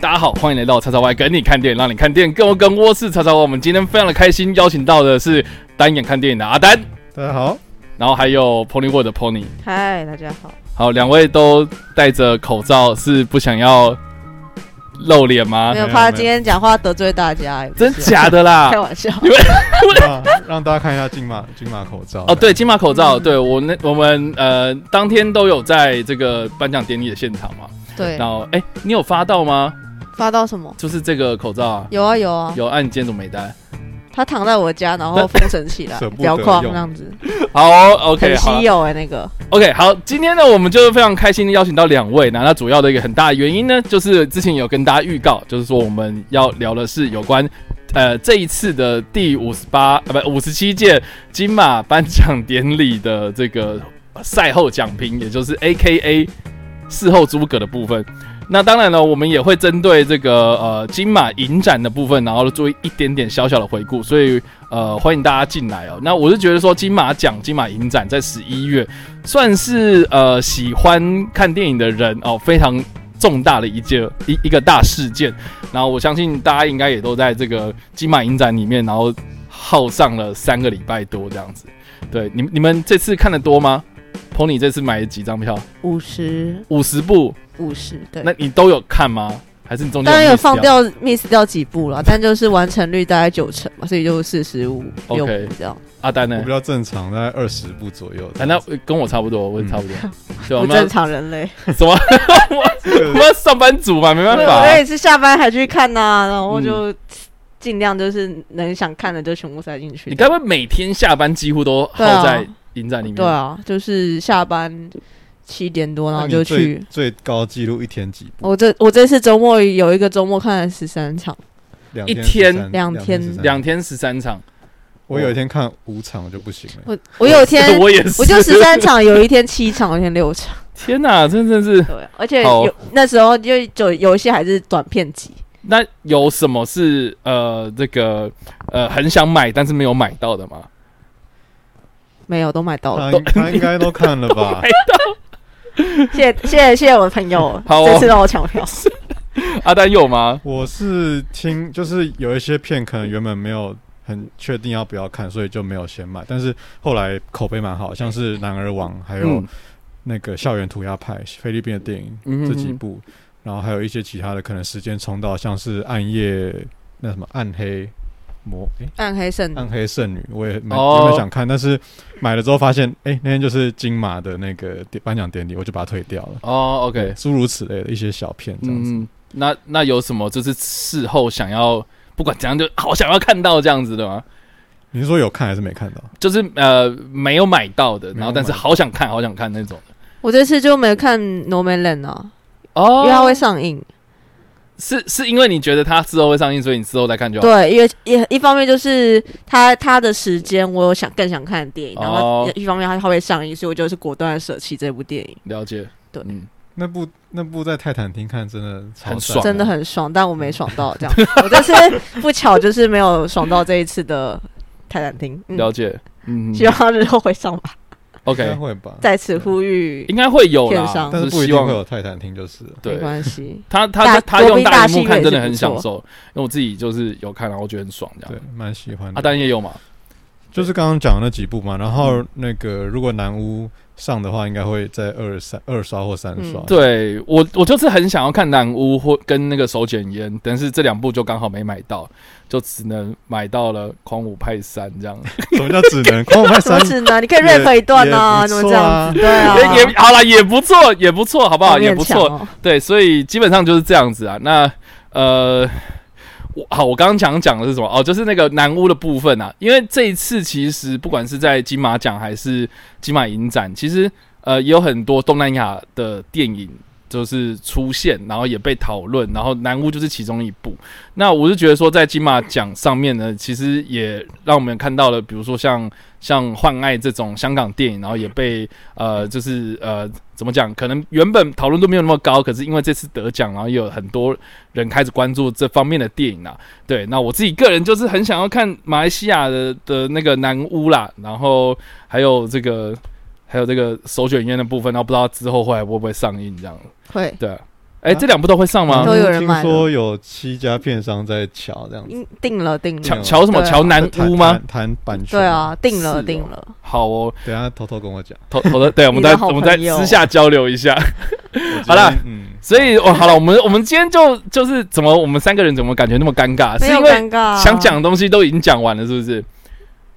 大家好，欢迎来到叉叉 Y 跟你看电影，让你看电影更跟我是叉叉 Y。我们今天非常的开心，邀请到的是单眼看电影的阿丹，大家好，然后还有 Pony World 的 Pony。嗨，大家好。好，两位都戴着口罩，是不想要露脸吗没？有怕今天讲话得罪大家，真假的啦 开！玩笑。让 让大家看一下金马金马口罩哦，对，金马口罩，对我那我们呃当天都有在这个颁奖典礼的现场嘛。对然，后，哎，你有发到吗？发到什么？就是这个口罩啊，有啊有啊，有。啊，你今天怎么没戴？他躺在我家，然后封神起来 舍，不得摇框用这样子，好哦，OK，很稀有哎，那个。OK，好，今天呢，我们就是非常开心的邀请到两位那。那主要的一个很大的原因呢，就是之前有跟大家预告，就是说我们要聊的是有关呃这一次的第五十八呃不五十七届金马颁奖典礼的这个赛后奖评，也就是 A.K.A 事后诸葛的部分。那当然了，我们也会针对这个呃金马影展的部分，然后做一点点小小的回顾。所以呃，欢迎大家进来哦。那我是觉得说，金马奖、金马影展在十一月，算是呃喜欢看电影的人哦非常重大的一件一一个大事件。然后我相信大家应该也都在这个金马影展里面，然后耗上了三个礼拜多这样子。对，你们你们这次看的多吗？Pony 这次买了几张票？五十五十部，五十，对那。你都有看吗？还是你中间当然有放掉 miss 掉几部了，但就是完成率大概九成嘛，所以就四十五 OK 六这样，阿丹呢我比？较正常，大概二十部左右。啊，那跟我差不多，我也差不多。对？我不正常人类。什么？我们要上班族嘛，没办法我啊。也是下班还去看呐，然后嗯就尽量就是能想看的就全部塞进去你。该不会每天下班几乎都耗对啊在里面？对啊，就是下班七点多，然后就去。最高纪录一天几部？我这我这次周末有一个周末看了十三场，两一天两天两天十三场，我有一天看五场我就不行了。我我有一天 我也是，我就十三场，有一天七场，有一天六场，天哪，真的是。对，而且有那时候就就有一些还是短片集，那有什么是呃这个呃很想买但是没有买到的吗？没有都买到了，他他应该都看了吧？谢谢谢谢谢谢我的朋友，好哦这次让我抢票，阿丹有吗？我是听，就是有一些片可能原本没有很确定要不要看，所以就没有先买。但是后来口碑蛮好，像是《男儿王》还有嗯那个《校园涂鸦派》菲律宾的电影、嗯哼这几部，然后还有一些其他的，可能时间冲到像是《暗夜》那什么《暗黑魔》诶，暗黑圣女暗黑圣女》，我也蛮哦原本想看，但是买了之后发现，哎，那天就是金马的那个颁奖典礼，我就把它退掉了。哦，OK，诸如此类的一些小片这样子。嗯，那那有什么就是事后想要不管怎样就好想要看到这样子的吗？你是说有看还是没看到？就是呃没有买到的，然后但是好想看好想看那种。我这次就没看《No Man Land》啊，哦因为它会上映。是是因为你觉得它之后会上映，所以你之后再看就好。对，因为一一方面就是它它的时间，我有想更想看的电影，然哦后一方面它它会上映，所以我就是果断的舍弃这部电影，了解。对嗯，那部那部在泰坦厅看真的很爽真的很爽，但我没爽到这样。我就是不巧就是没有爽到这一次的泰坦厅，嗯，了解。嗯希望日后会上吧。应该，OK，会吧，再次呼吁，应该会有啦商，但是不就希望一定会有泰坦厅就是了。对没关系。他他大他用宾大荧幕看真的很也是不错享受，因为我自己就是有看，然后我觉得很爽这对样。，蛮喜欢的。阿丹也有嘛？就是刚刚讲的那几部嘛，然嗯后那个如果南屋上的话，应该会在二三二刷或三刷。嗯对我我就是很想要看南屋或跟那个手卷烟，但是这两部就刚好没买到，就只能买到了《狂舞派三》这样。什么叫只能？狂舞派三什么是呢？你可以 rap 一段啊，也怎么这样子？对啊，也也好了，也不错，也不错，好不好？好也不错。哦。对，所以基本上就是这样子啊。那呃，我好，我刚刚想讲的是什么？哦，就是那个南屋的部分啊。因为这一次其实不管是在金马奖还是金马影展，其实呃也有很多东南亚的电影。就是出现，然后也被讨论，然后南屋就是其中一部。那我是觉得说，在金马奖上面呢，其实也让我们看到了，比如说像像《幻爱》这种香港电影，然后也被呃，就是呃，怎么讲？可能原本讨论度没有那么高，可是因为这次得奖，然后也有很多人开始关注这方面的电影啊。对，那我自己个人就是很想要看马来西亚的的那个南屋啦，然后还有这个还有这个手卷烟的部分，然后不知道之后会会不会上映这样。会对啊，哎，这两部都会上吗都？有人听买了说有七家片商在瞧这样子，嗯定了定了，乔乔什么？对啊乔南谈屋吗？谈谈版权。对，啊，定是哦了定了。好哦，等一下偷偷跟我讲。偷偷的，对，我们你的好再我们再朋友私下交流一下。好啦嗯，所以，哦，好了，我们我们今天就就是怎么，我们三个人怎么感觉那么尴尬？没有是因为尴尬啊，想讲的东西都已经讲完了，是不是？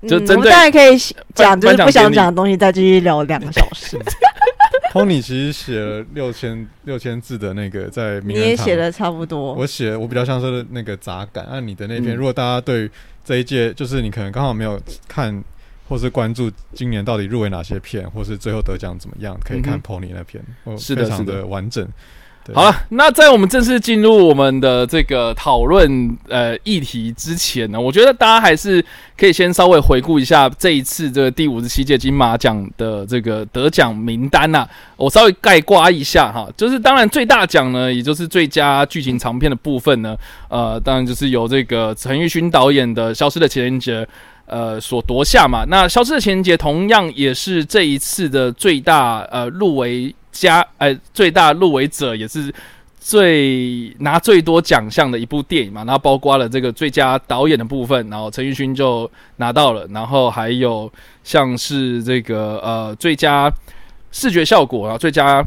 我们当然可以讲，就是不想讲的东西，再继续聊两个小时。Tony 其实写了六千六千字的那个在名你也写的差不多，我写我比较像是那个杂感，按、你的那篇，嗯。如果大家对这一届，就是你可能刚好没有看或是关注今年到底入围哪些片，或是最后得奖怎么样，可以看嗯 Pony 那篇，哦是的非常是的。的完整。对好了，那在我们正式进入我们的这个讨论呃议题之前呢，我觉得大家还是可以先稍微回顾一下这一次这个第五十七届金马奖的这个得奖名单呐、我稍微概括一下哈，就是当然最大奖呢，也就是最佳剧情长片的部分呢，呃，当然就是由这个陈玉勋导演的《消失的情人节》。呃，所夺下嘛，那《消失的情人节》同样也是这一次的最大呃入围加呃最大入围者，也是最拿最多奖项的一部电影嘛。然后包括了这个最佳导演的部分，然后陈奕迅就拿到了，然后还有像是这个呃最佳视觉效果啊，最佳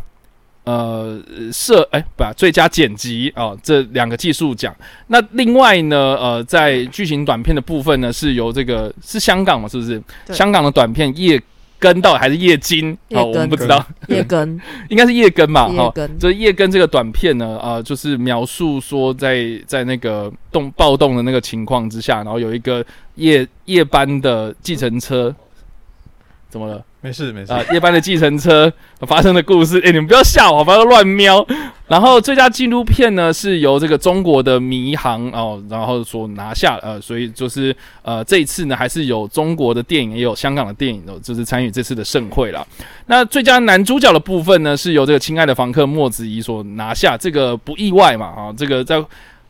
呃设哎不、最佳剪辑啊、这两个技术奖。那另外呢，呃，在剧情短片的部分呢，是由这个是香港嘛，是不是？香港的短片叶根到底还是叶茎？哦，我们不知道，叶根，应该是叶根吧？哈，这叶根这个短片呢，呃，就是描述说在在那个动暴动的那个情况之下，然后有一个夜夜班的计程车，怎么了？没事没事，啊、夜班的计程车发生的故事。哎、你们不要吓我，不要乱瞄。然后最佳纪录片呢是由这个中国的迷航哦，然后所拿下，呃，所以就是呃这一次呢还是有中国的电影，也有香港的电影哦，就是参与这次的盛会啦。那最佳男主角的部分呢是由这个亲爱的房客莫子仪所拿下，这个不意外嘛啊，这个在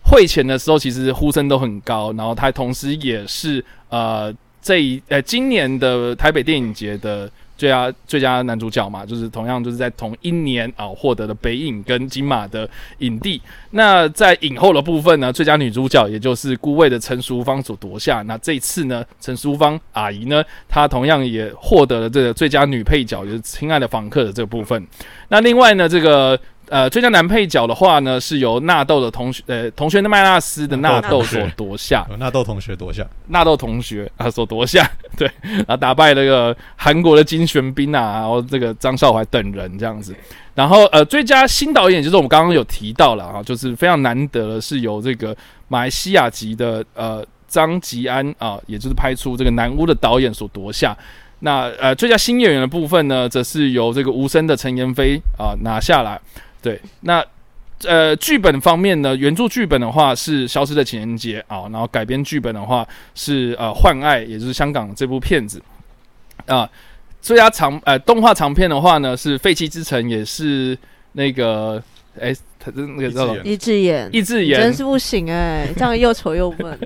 会前的时候其实呼声都很高，然后他同时也是呃这一呃今年的台北电影节的最佳最佳男主角嘛，就是同样就是在同一年啊获得了北影跟金马的影帝。那在影后的部分呢，最佳女主角也就是孤卫的陈淑芳所夺下。那这次呢，陈淑芳阿姨呢，她同样也获得了这个最佳女配角，就是《亲爱的房客》的这个部分。那另外呢，这个。呃，最佳男配角的话呢，是由纳豆的同学，呃，同学的麦纳斯的纳豆所夺下。纳豆同学夺下，纳豆同学啊所夺下，对，然后打败那个韩国的金玄彬啊，然后这个张少怀等人这样子。然后呃，最佳新导演就是我们刚刚有提到了啊，就是非常难得的是由这个马来西亚籍的呃张吉安啊，也就是拍出这个南屋的导演所夺下。那呃，最佳新演员的部分呢，则是由这个无声的陈妍霏啊拿下来。对，那呃，剧本方面呢，原著剧本的话是《消失的情人节》啊，然后改编剧本的话是呃《幻爱》，也就是香港这部片子啊。最佳长呃动画长片的话呢是《废弃之城》，也是那个哎，他是那个叫什么一只眼，一智眼真，是不行哎，这样又丑又笨。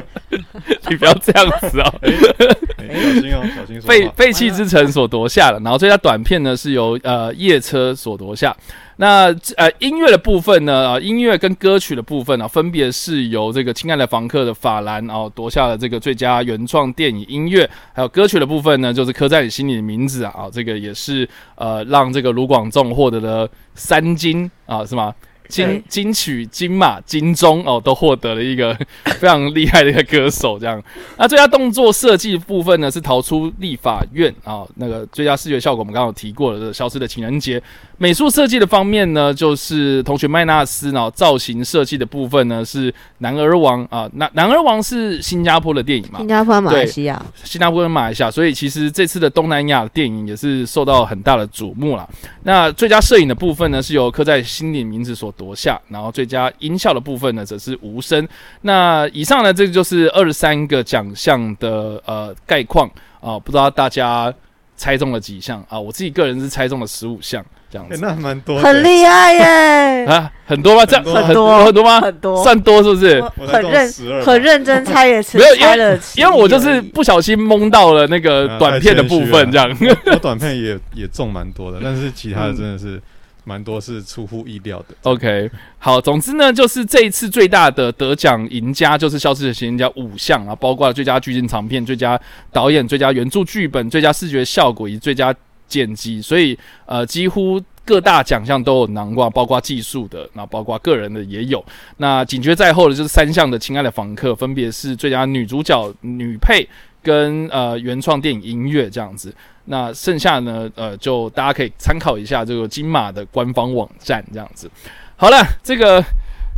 你不要这样子哦。哎小心哦，小心说废。废弃之城所夺下了，然后最佳短片呢是由呃夜车所夺下。那呃音乐的部分呢，啊音乐跟歌曲的部分呢、分别是由这个亲爱的房客的法兰哦夺下了这个最佳原创电影音乐，还有歌曲的部分呢，就是刻在你心里的名字啊，啊这个也是呃让这个卢广仲获得了三金啊，是吗？金金曲、金马、金钟哦，都获得了一个非常厉害的一个歌手，这样。那最佳动作设计部分呢，是逃出立法院啊、那个最佳视觉效果我们刚刚有提过了，这个消失的情人节。美术设计的方面呢，就是同学麦纳斯，然后造型设计的部分呢是男儿王啊，男男儿王是新加坡的电影嘛新，加坡、马来西亚，新加坡跟马来西亚，所以其实这次的东南亚电影也是受到很大的瞩目啦。那最佳摄影的部分呢，是由刻在心里名字所夺下，然后最佳音效的部分呢，则是无声。那以上呢，这就是二十三个奖项的呃概况啊，不知道大家猜中了几项啊？我自己个人是猜中了十五项这样子。哎那还蛮多，很厉害耶，啊，很多吗？这样很多很多吗？很多，算多是不是？很认很认真猜也是没有因为猜了因为我就是不小心蒙到了那个啊短片的部分，这样。我短片也也中蛮多的，但是其他的真的是蛮多是出乎意料的。OK，好，总之呢，就是这一次最大的得奖赢家就是《消失的情人家》五项啊，包括了最佳剧情长片、最佳导演、最佳原著剧本、最佳视觉效果以及最佳剪辑，所以呃，几乎各大奖项都有囊括，包括技术的，那包括个人的也有。那紧接在后的就是三项的《亲爱的房客》，分别是最佳女主角、女配跟呃原创电影音乐这样子。那剩下呢，呃，就大家可以参考一下这个金马的官方网站这样子。好了，这个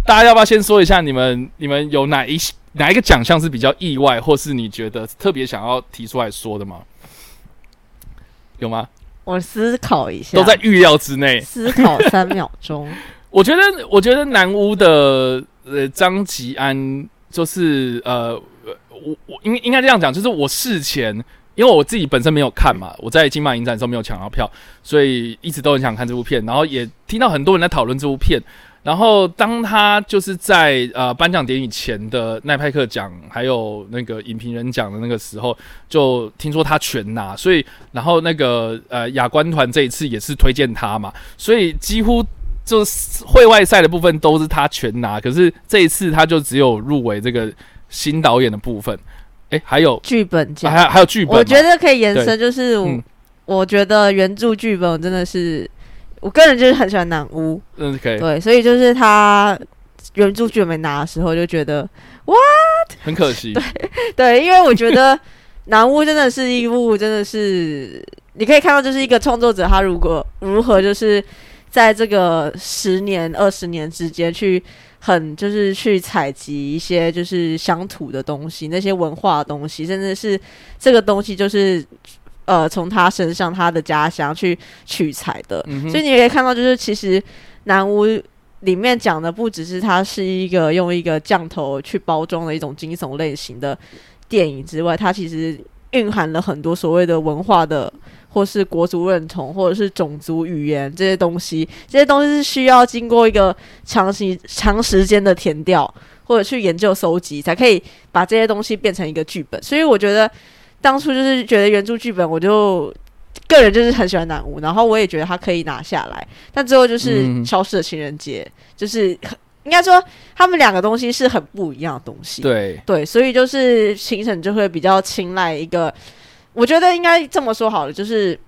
大家要不要先说一下你们你们有哪一哪一个奖项是比较意外，或是你觉得特别想要提出来说的吗？有吗？我思考一下，都在预料之内。思考三秒钟。我觉得，我觉得南屋的呃张吉安就是呃，我我应应该这样讲，就是我事前因为我自己本身没有看嘛，我在金马影展的时候没有抢到票，所以一直都很想看这部片，然后也听到很多人在讨论这部片。然后当他就是在呃颁奖典礼前的奈派克奖，还有那个影评人奖的那个时候，就听说他全拿，所以然后那个呃亚冠团这一次也是推荐他嘛，所以几乎就是会外赛的部分都是他全拿，可是这一次他就只有入围这个新导演的部分，诶，还有剧本奖，还有还有剧本，我觉得可以延伸，就是我、嗯。我觉得原著剧本我真的是，我个人就是很喜欢南屋，嗯可以，对，所以就是他原著剧本没拿的时候，就觉得 what 很可惜，对对，因为我觉得 南屋真的是一部真的是你可以看到，就是一个创作者他如果如何就是在这个十年二十年之间去。很就是去采集一些就是乡土的东西，那些文化的东西，甚至是这个东西就是呃从他身上他的家乡去取材的，嗯所以你也可以看到，就是其实南屋里面讲的不只是它是一个用一个降头去包装的一种惊悚类型的电影之外，它其实蕴含了很多所谓的文化的。或是国族认同，或者是种族语言这些东西，这些东西是需要经过一个长期、长时间的填调，或者去研究、搜集，才可以把这些东西变成一个剧本。所以我觉得当初就是觉得原著剧本，我就个人就是很喜欢南屋，然后我也觉得他可以拿下来。但最后就是消失的情人节，就是应该说他们两个东西是很不一样的东西。对，对，所以就是评审就会比较青睐一个，我觉得应该这么说好了，就是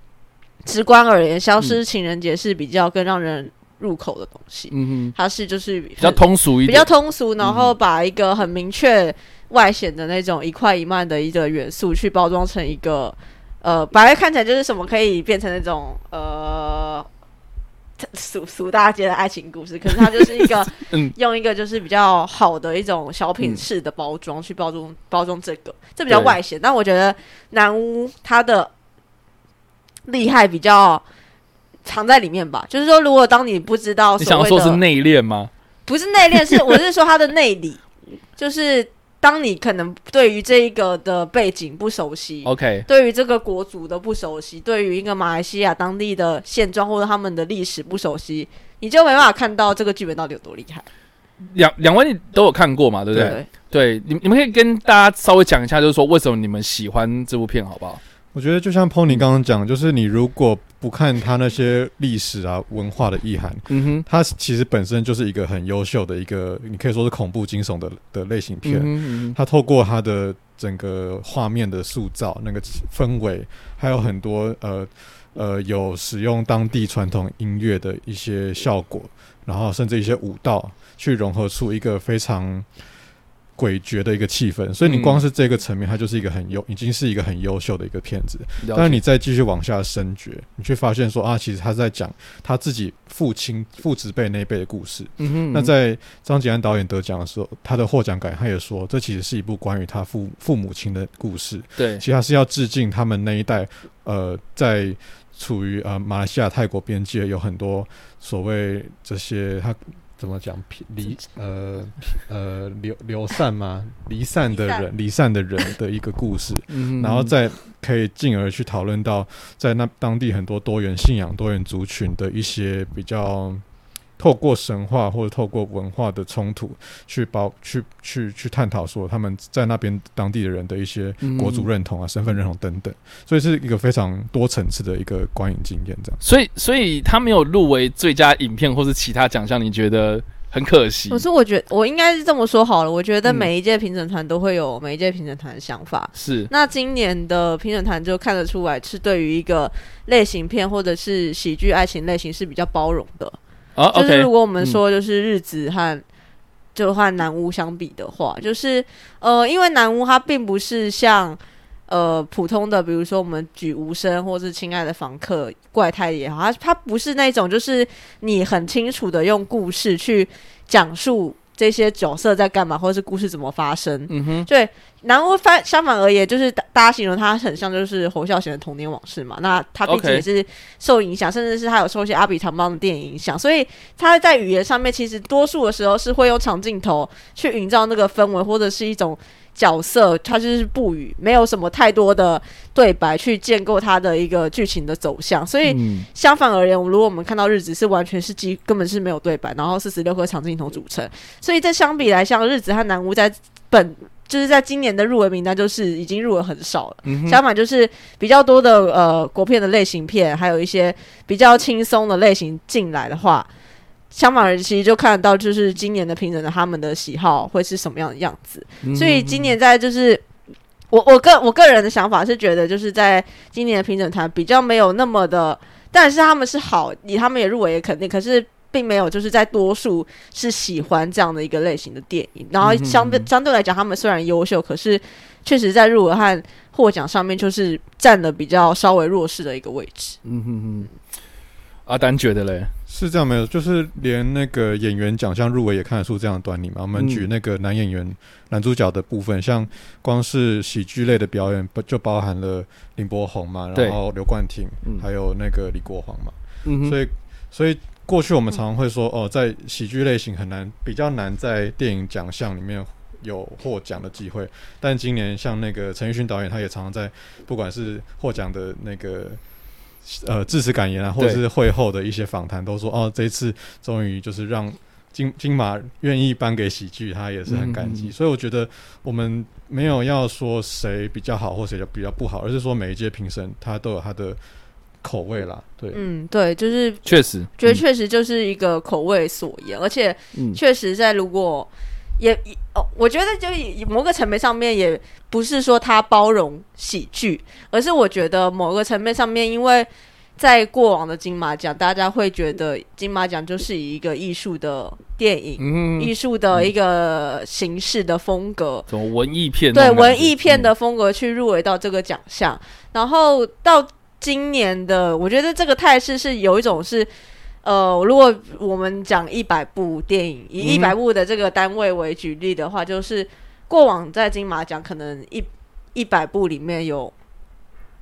直观而言，消失情人节是比较更让人入口的东西。嗯哼，它是就是比比较通俗一点比较，通俗，然后把一个很明确外显的那种一块一慢的一个元素去包装成一个呃，本来看起来就是什么可以变成那种呃。俗俗大街的爱情故事，可是它就是一个 嗯用一个就是比较好的一种小品式的包装、去包装包装这个，这比较对外显。但我觉得南屋它的厉害比较藏在里面吧，就是说，如果当你不知道你所谓的想说是内敛吗？不是内敛，是我是说他的内里，就是当你可能对于这一个的背景不熟悉。OK，对于这个国族的不熟悉，对于一个马来西亚当地的现状或者他们的历史不熟悉，你就没办法看到这个剧本到底有多厉害，两两位你都有看过嘛，对不对？对，你你们可以跟大家稍微讲一下，就是说为什么你们喜欢这部片，好不好？我觉得就像 Pony 刚刚讲，就是你如果不看他那些历史啊、文化的意涵，嗯哼，它其实本身就是一个很优秀的一个，你可以说是恐怖惊悚的的类型片。嗯哼嗯它透过他的整个画面的塑造、那个氛围，还有很多呃呃有使用当地传统音乐的一些效果，然后甚至一些舞蹈，去融合出一个非常诡谲的一个气氛。所以你嗯光是这个层面，它就是一个很优，已经是一个很优秀的一个片子。但是你再继续往下深掘，你却发现说啊，其实他在讲他自己父亲父子辈那一辈的故事。嗯哼，那在张吉安导演得奖的时候，他的获奖感他也说，这其实是一部关于他父父母亲的故事。对其实他是要致敬他们那一代，呃，在处于呃马来西亚泰国边界有很多所谓这些他怎么讲离呃呃流流散吗？离散的人离散的人的一个故事。嗯，然后再可以进而去讨论到在那当地很多多元信仰、多元族群的一些比较透过神话或者透过文化的冲突去包去去去探讨说他们在那边当地的人的一些国族认同啊、身份认同等等，所以是一个非常多层次的一个观影经验。这样，所以所以他没有入围最佳影片或是其他奖项，你觉得？很可惜，可是我觉得我应该是这么说好了。我觉得每一届评审团都会有每一届评审团的想法。是，那今年的评审团就看得出来，是对于一个类型片或者是喜剧爱情类型是比较包容的。啊，就是如果我们说就是日子和就和南屋相比的话，就是呃，因为南屋它并不是像。呃，普通的，比如说我们举无声，或是亲爱的房客、怪胎也好，它它不是那种，就是你很清楚的用故事去讲述这些角色在干嘛，或者是故事怎么发生。嗯哼，对。然后反相反而言，就是大大家形容他很像就是侯孝贤的童年往事嘛。那他毕竟也是受影响，甚至是他有受一些阿比唐邦的电影影响，所以他在语言上面其实多数的时候是会用长镜头去营造那个氛围，或者是一种。角色他就是不语，没有什么太多的对白去建构他的一个剧情的走向。所以相反而言，如果我们看到日子是完全是基根本是没有对白，然后四十六颗长镜头组成，所以这相比来，像日子和南屋在本就是在今年的入围名单就是已经入围很少了。相反就是比较多的呃国片的类型片，还有一些比较轻松的类型进来的话。相反而其实就看得到，就是今年的评审的他们的喜好会是什么样的样子。所以今年在就是我我个我个人的想法是觉得，就是在今年的评审团比较没有那么的，但是他们是好，以他们也入围也肯定，可是并没有就是在多数是喜欢这样的一个类型的电影。然后相对相对来讲，他们虽然优秀，可是确实在入围和获奖上面就是占了比较稍微弱势的一个位置。嗯哼哼，阿丹觉得嘞？是这样没有，就是连那个演员奖项入围也看得出这样的端倪嘛。我们举那个男演员男主角的部分，像光是喜剧类的表演，不就包含了林柏宏嘛，然后刘冠廷，还有那个李国煌嘛。所以，所以过去我们常常会说，哦，在喜剧类型很难，比较难在电影奖项里面有获奖的机会。但今年像那个陈奕迅导演，他也常常在不管是获奖的那个。呃，致辞感言啊，或者是会后的一些访谈，都说哦，这一次终于就是让金金马愿意颁给喜剧，他也是很感激。所以我觉得我们没有要说谁比较好或谁比较不好，而是说每一届评审他都有他的口味啦。对，嗯，对，就是确实觉得确实就是一个口味所言，而且确实在如果。也哦，我觉得就以某个层面上面，也不是说他包容喜剧，而是我觉得某个层面上面，因为在过往的金马奖，大家会觉得金马奖就是以一个艺术的电影、艺术的一个形式的风格，什么文艺片，对文艺片的风格去入围到这个奖项，然后到今年的，我觉得这个态势是有一种是。呃，如果我们讲一百部电影，以一百部的这个单位为举例的话，就是过往在金马奖可能一一百部里面有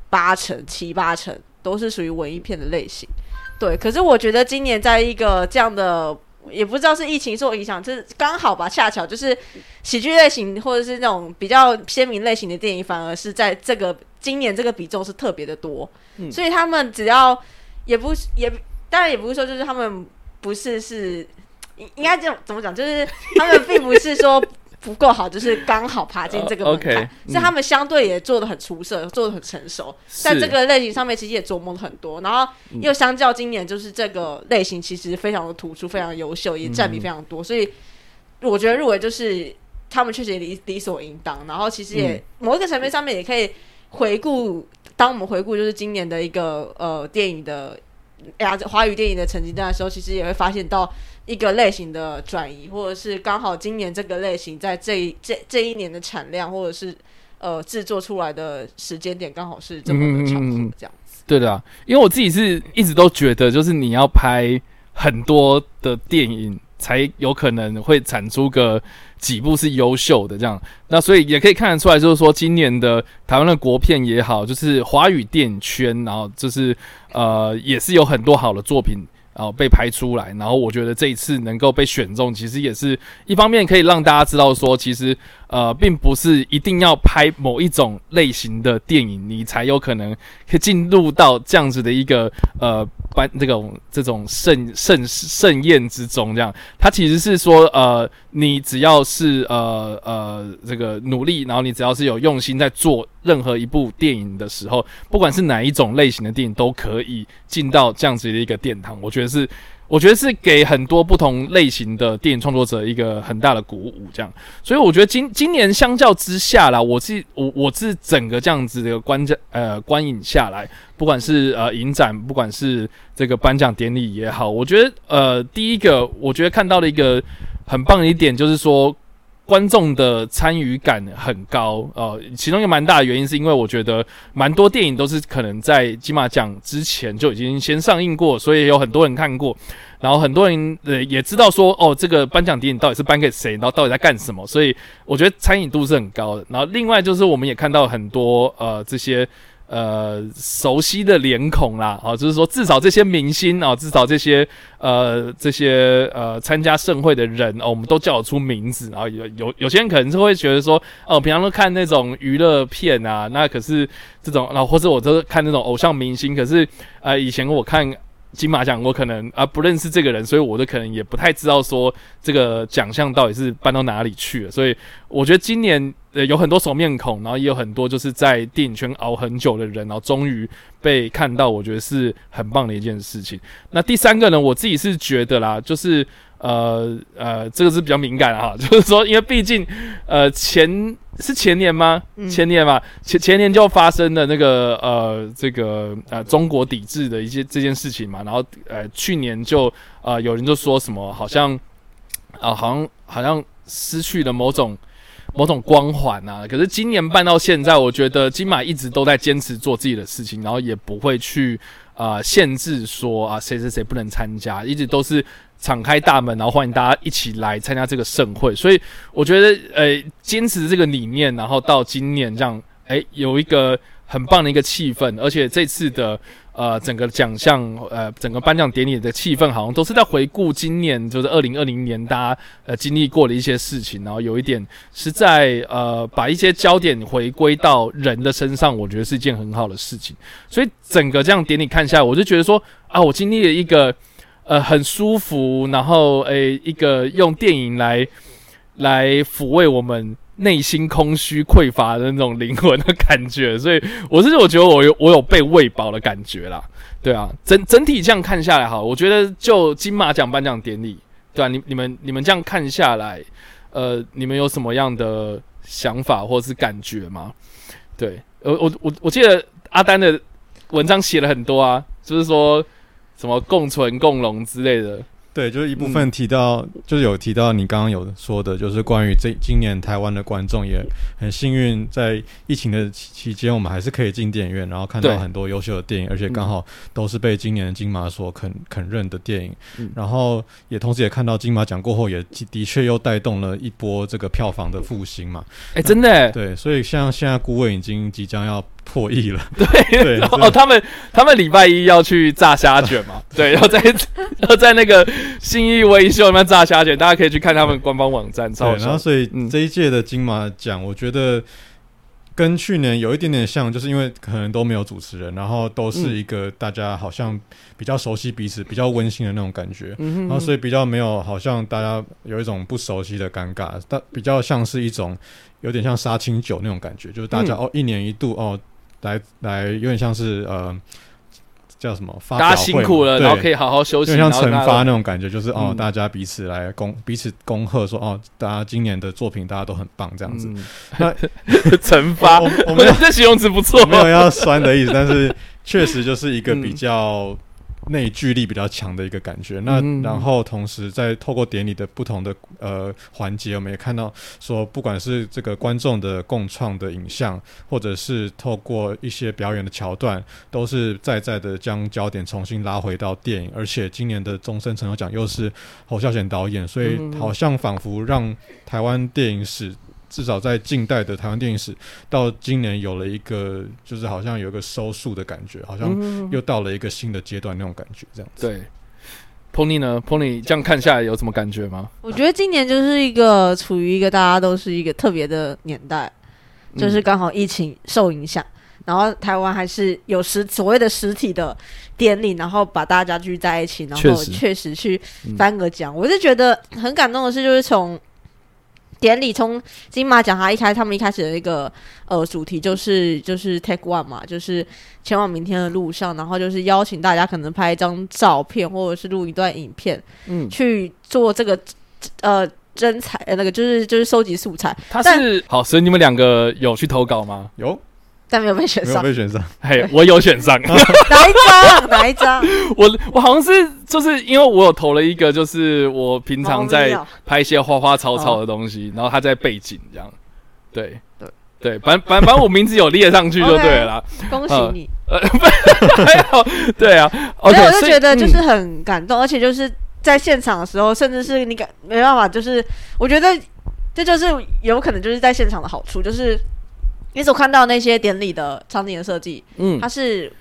八成七八成都是属于文艺片的类型，对。可是我觉得今年在一个这样的，也不知道是疫情受影响，就是刚好吧，恰巧就是喜剧类型或者是那种比较鲜明类型的电影，反而是在这个今年这个比重是特别的多，所以他们只要也不也。当然也不是说，就是他们不是是应应该这种怎么讲，就是他们并不是说不够好，就是刚好爬进这个门槛，是他们相对也做的很出色，做的很成熟，在这个类型上面其实也琢磨了很多，然后又相较今年就是这个类型其实非常的突出，非常优秀，也占比非常多，所以我觉得入围就是他们确实理理所应当，然后其实也某一个层面上面也可以回顾，当我们回顾就是今年的一个呃电影的。呀，华语电影的成绩单的时候，其实也会发现到一个类型的转移，或者是刚好今年这个类型在这一这这一年的产量，或者是呃制作出来的时间点，刚好是这么的巧合这样子。对的，因为我自己是一直都觉得，就是你要拍很多的电影。才有可能会产出个几部是优秀的这样，那所以也可以看得出来，就是说今年的台湾的国片也好，就是华语电影圈，然后就是呃也是有很多好的作品然后被拍出来，然后我觉得这一次能够被选中，其实也是一方面可以让大家知道说，其实呃，并不是一定要拍某一种类型的电影，你才有可能可以进入到这样子的一个呃班这种这种盛盛盛宴之中。这样，它其实是说，呃，你只要是呃呃这个努力，然后你只要是有用心在做任何一部电影的时候，不管是哪一种类型的电影，都可以进到这样子的一个殿堂。我觉得是。我觉得是给很多不同类型的电影创作者一个很大的鼓舞，这样，所以我觉得今今年相较之下啦，我是我我是整个这样子的观呃观影下来，不管是呃影展，不管是这个颁奖典礼也好，我觉得呃第一个我觉得看到了一个很棒的一点，就是说。观众的参与感很高，呃，其中一个蛮大的原因是因为我觉得蛮多电影都是可能在金马奖之前就已经先上映过，所以有很多人看过，然后很多人呃也知道说，哦，这个颁奖典礼到底是颁给谁，然后到底在干什么，所以我觉得参与度是很高的。然后另外就是我们也看到很多呃这些。呃，熟悉的脸孔啦，啊，就是说至少这些明星啊，至少这些呃这些呃参加盛会的人哦，我们都叫得出名字。然后有有有些人可能是会觉得说，哦，平常都看那种娱乐片啊，那可是这种，然后或者我都看那种偶像明星，可是呃以前我看。金马奖，我可能啊不认识这个人，所以我都可能也不太知道说这个奖项到底是搬到哪里去了。所以我觉得今年呃有很多熟面孔，然后也有很多就是在电影圈熬很久的人，然后终于被看到，我觉得是很棒的一件事情。那第三个呢，我自己是觉得啦，就是。呃呃，这个是比较敏感的哈，就是说，因为毕竟，呃，前是前年吗？前年嘛，前前年就发生的那个呃，这个呃，中国抵制的一些这件事情嘛，然后呃，去年就呃，有人就说什么，好像啊，好像好像失去了某种某种光环啊。可是今年办到现在，我觉得金马一直都在坚持做自己的事情，然后也不会去啊限制说啊谁谁谁不能参加，一直都是。敞开大门，然后欢迎大家一起来参加这个盛会。所以我觉得，呃，坚持这个理念，然后到今年这样，哎，有一个很棒的一个气氛。而且这次的呃整个奖项，呃整个颁奖典礼的气氛，好像都是在回顾今年，就是二零二零年大家呃经历过的一些事情。然后有一点是在呃把一些焦点回归到人的身上，我觉得是一件很好的事情。所以整个这样典礼看下来，我就觉得说啊，我经历了一个。呃，很舒服，然后诶，一个用电影来来抚慰我们内心空虚匮乏的那种灵魂的感觉，所以我是我觉得我有我有被喂饱的感觉啦，对啊，整整体这样看下来，哈，我觉得就金马奖颁奖典礼，对啊，你你们你们这样看下来，呃，你们有什么样的想法或是感觉吗？对，呃，我我我记得阿丹的文章写了很多啊，就是说。什么共存共荣之类的，对，就是一部分提到，就是有提到你刚刚有说的，就是关于这今年台湾的观众也很幸运，在疫情的期间，我们还是可以进电影院，然后看到很多优秀的电影，而且刚好都是被今年的金马所肯肯认的电影，然后也同时也看到金马奖过后，也的确又带动了一波这个票房的复兴嘛，哎，真的，对，所以像现在顾问已经即将要。破亿了，对，哦，他们他们礼拜一要去炸虾卷嘛，对，然后在 要在那个新义威秀那边炸虾卷，大家可以去看他们官方网站。对，然后所以这一届的金马奖，我觉得跟去年有一点点像，就是因为可能都没有主持人，然后都是一个大家好像比较熟悉彼此、比较温馨的那种感觉，然后所以比较没有好像大家有一种不熟悉的尴尬，但比较像是一种有点像杀青酒那种感觉，就是大家哦一年一度哦。来来，有点像是呃，叫什么？大家辛苦了，然后可以好好休息，就像惩罚那种感觉，就是哦，大家彼此来恭彼此恭贺，说哦，大家今年的作品大家都很棒，这样子。那 惩罚，我们 这形容词不错，没有要酸的意思，但是确实就是一个比较。内聚力比较强的一个感觉，那然后同时在透过典礼的不同的呃环节，我们也看到说，不管是这个观众的共创的影像，或者是透过一些表演的桥段，都是在在的将焦点重新拉回到电影。而且今年的终身成就奖又是侯孝贤导演，所以好像仿佛让台湾电影史。至少在近代的台湾电影史，到今年有了一个，就是好像有一个收束的感觉，好像又到了一个新的阶段那种感觉，这样子。对 Pony 呢？Pony 这样看下来有什么感觉吗？我觉得今年就是一个处于一个大家都是一个特别的年代，就是刚好疫情受影响，然后台湾还是有实所谓的实体的典礼，然后把大家聚在一起，然后确实去颁个奖。我是觉得很感动的是，就是从典礼从金马奖，他一开他们一开始的那个呃主题就是就是 Take One 嘛，就是前往明天的路上，然后就是邀请大家可能拍一张照片或者是录一段影片，嗯，去做这个呃真材呃那个就是就是收集素材，他是好，所以你们两个有去投稿吗？有但没有被选上没有上。被选上？嘿，我有选上，哪一张？哪一张？我我好像是就是因为我有投了一个，就是我平常在哦拍一些花花草草的东西，然后他在背景这样，对对对，反反反正我名字有列上去就对了啦，恭喜你！还好，对啊，OK，所以我就觉得就嗯是很感动，而且就是在现场的时候，甚至是你感没办法，就是我觉得这就是有可能就是在现场的好处，就是你所看到那些典礼的场景的设计，嗯。它是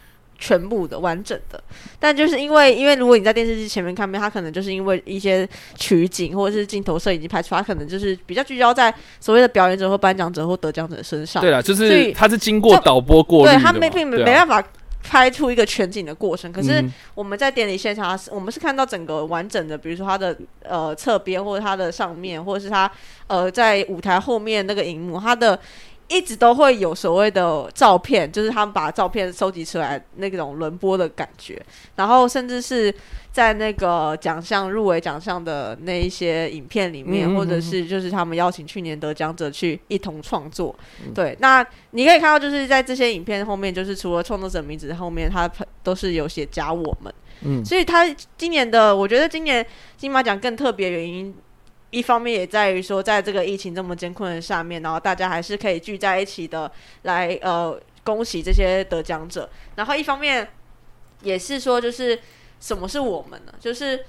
全部的完整的，但就是因为因为如果你在电视机前面看面，它可能就是因为一些取景或者是镜头摄影机拍出来，它可能就是比较聚焦在所谓的表演者或颁奖者或得奖者身上。对了，就是它是经过导播过对他没并没啊。没办法拍出一个全景的过程，可是嗯我们在典礼现场，我们是看到整个完整的，比如说它的呃侧边或者它的上面，或者是它呃在舞台后面那个荧幕，它的一直都会有所谓的照片，就是他们把照片收集出来那种轮播的感觉，然后甚至是在那个奖项入围奖项的那一些影片里面，嗯嗯嗯或者是就是他们邀请去年得奖者去一同创作。嗯对，那你可以看到，就是在这些影片后面，就是除了创作者名字后面，他都是有写加我们。嗯所以他今年的，我觉得今年金马奖更特别，原因一方面也在于说，在这个疫情这么艰困的下面，然后大家还是可以聚在一起的来呃恭喜这些得奖者，然后一方面也是说，就是什么是我们呢？就是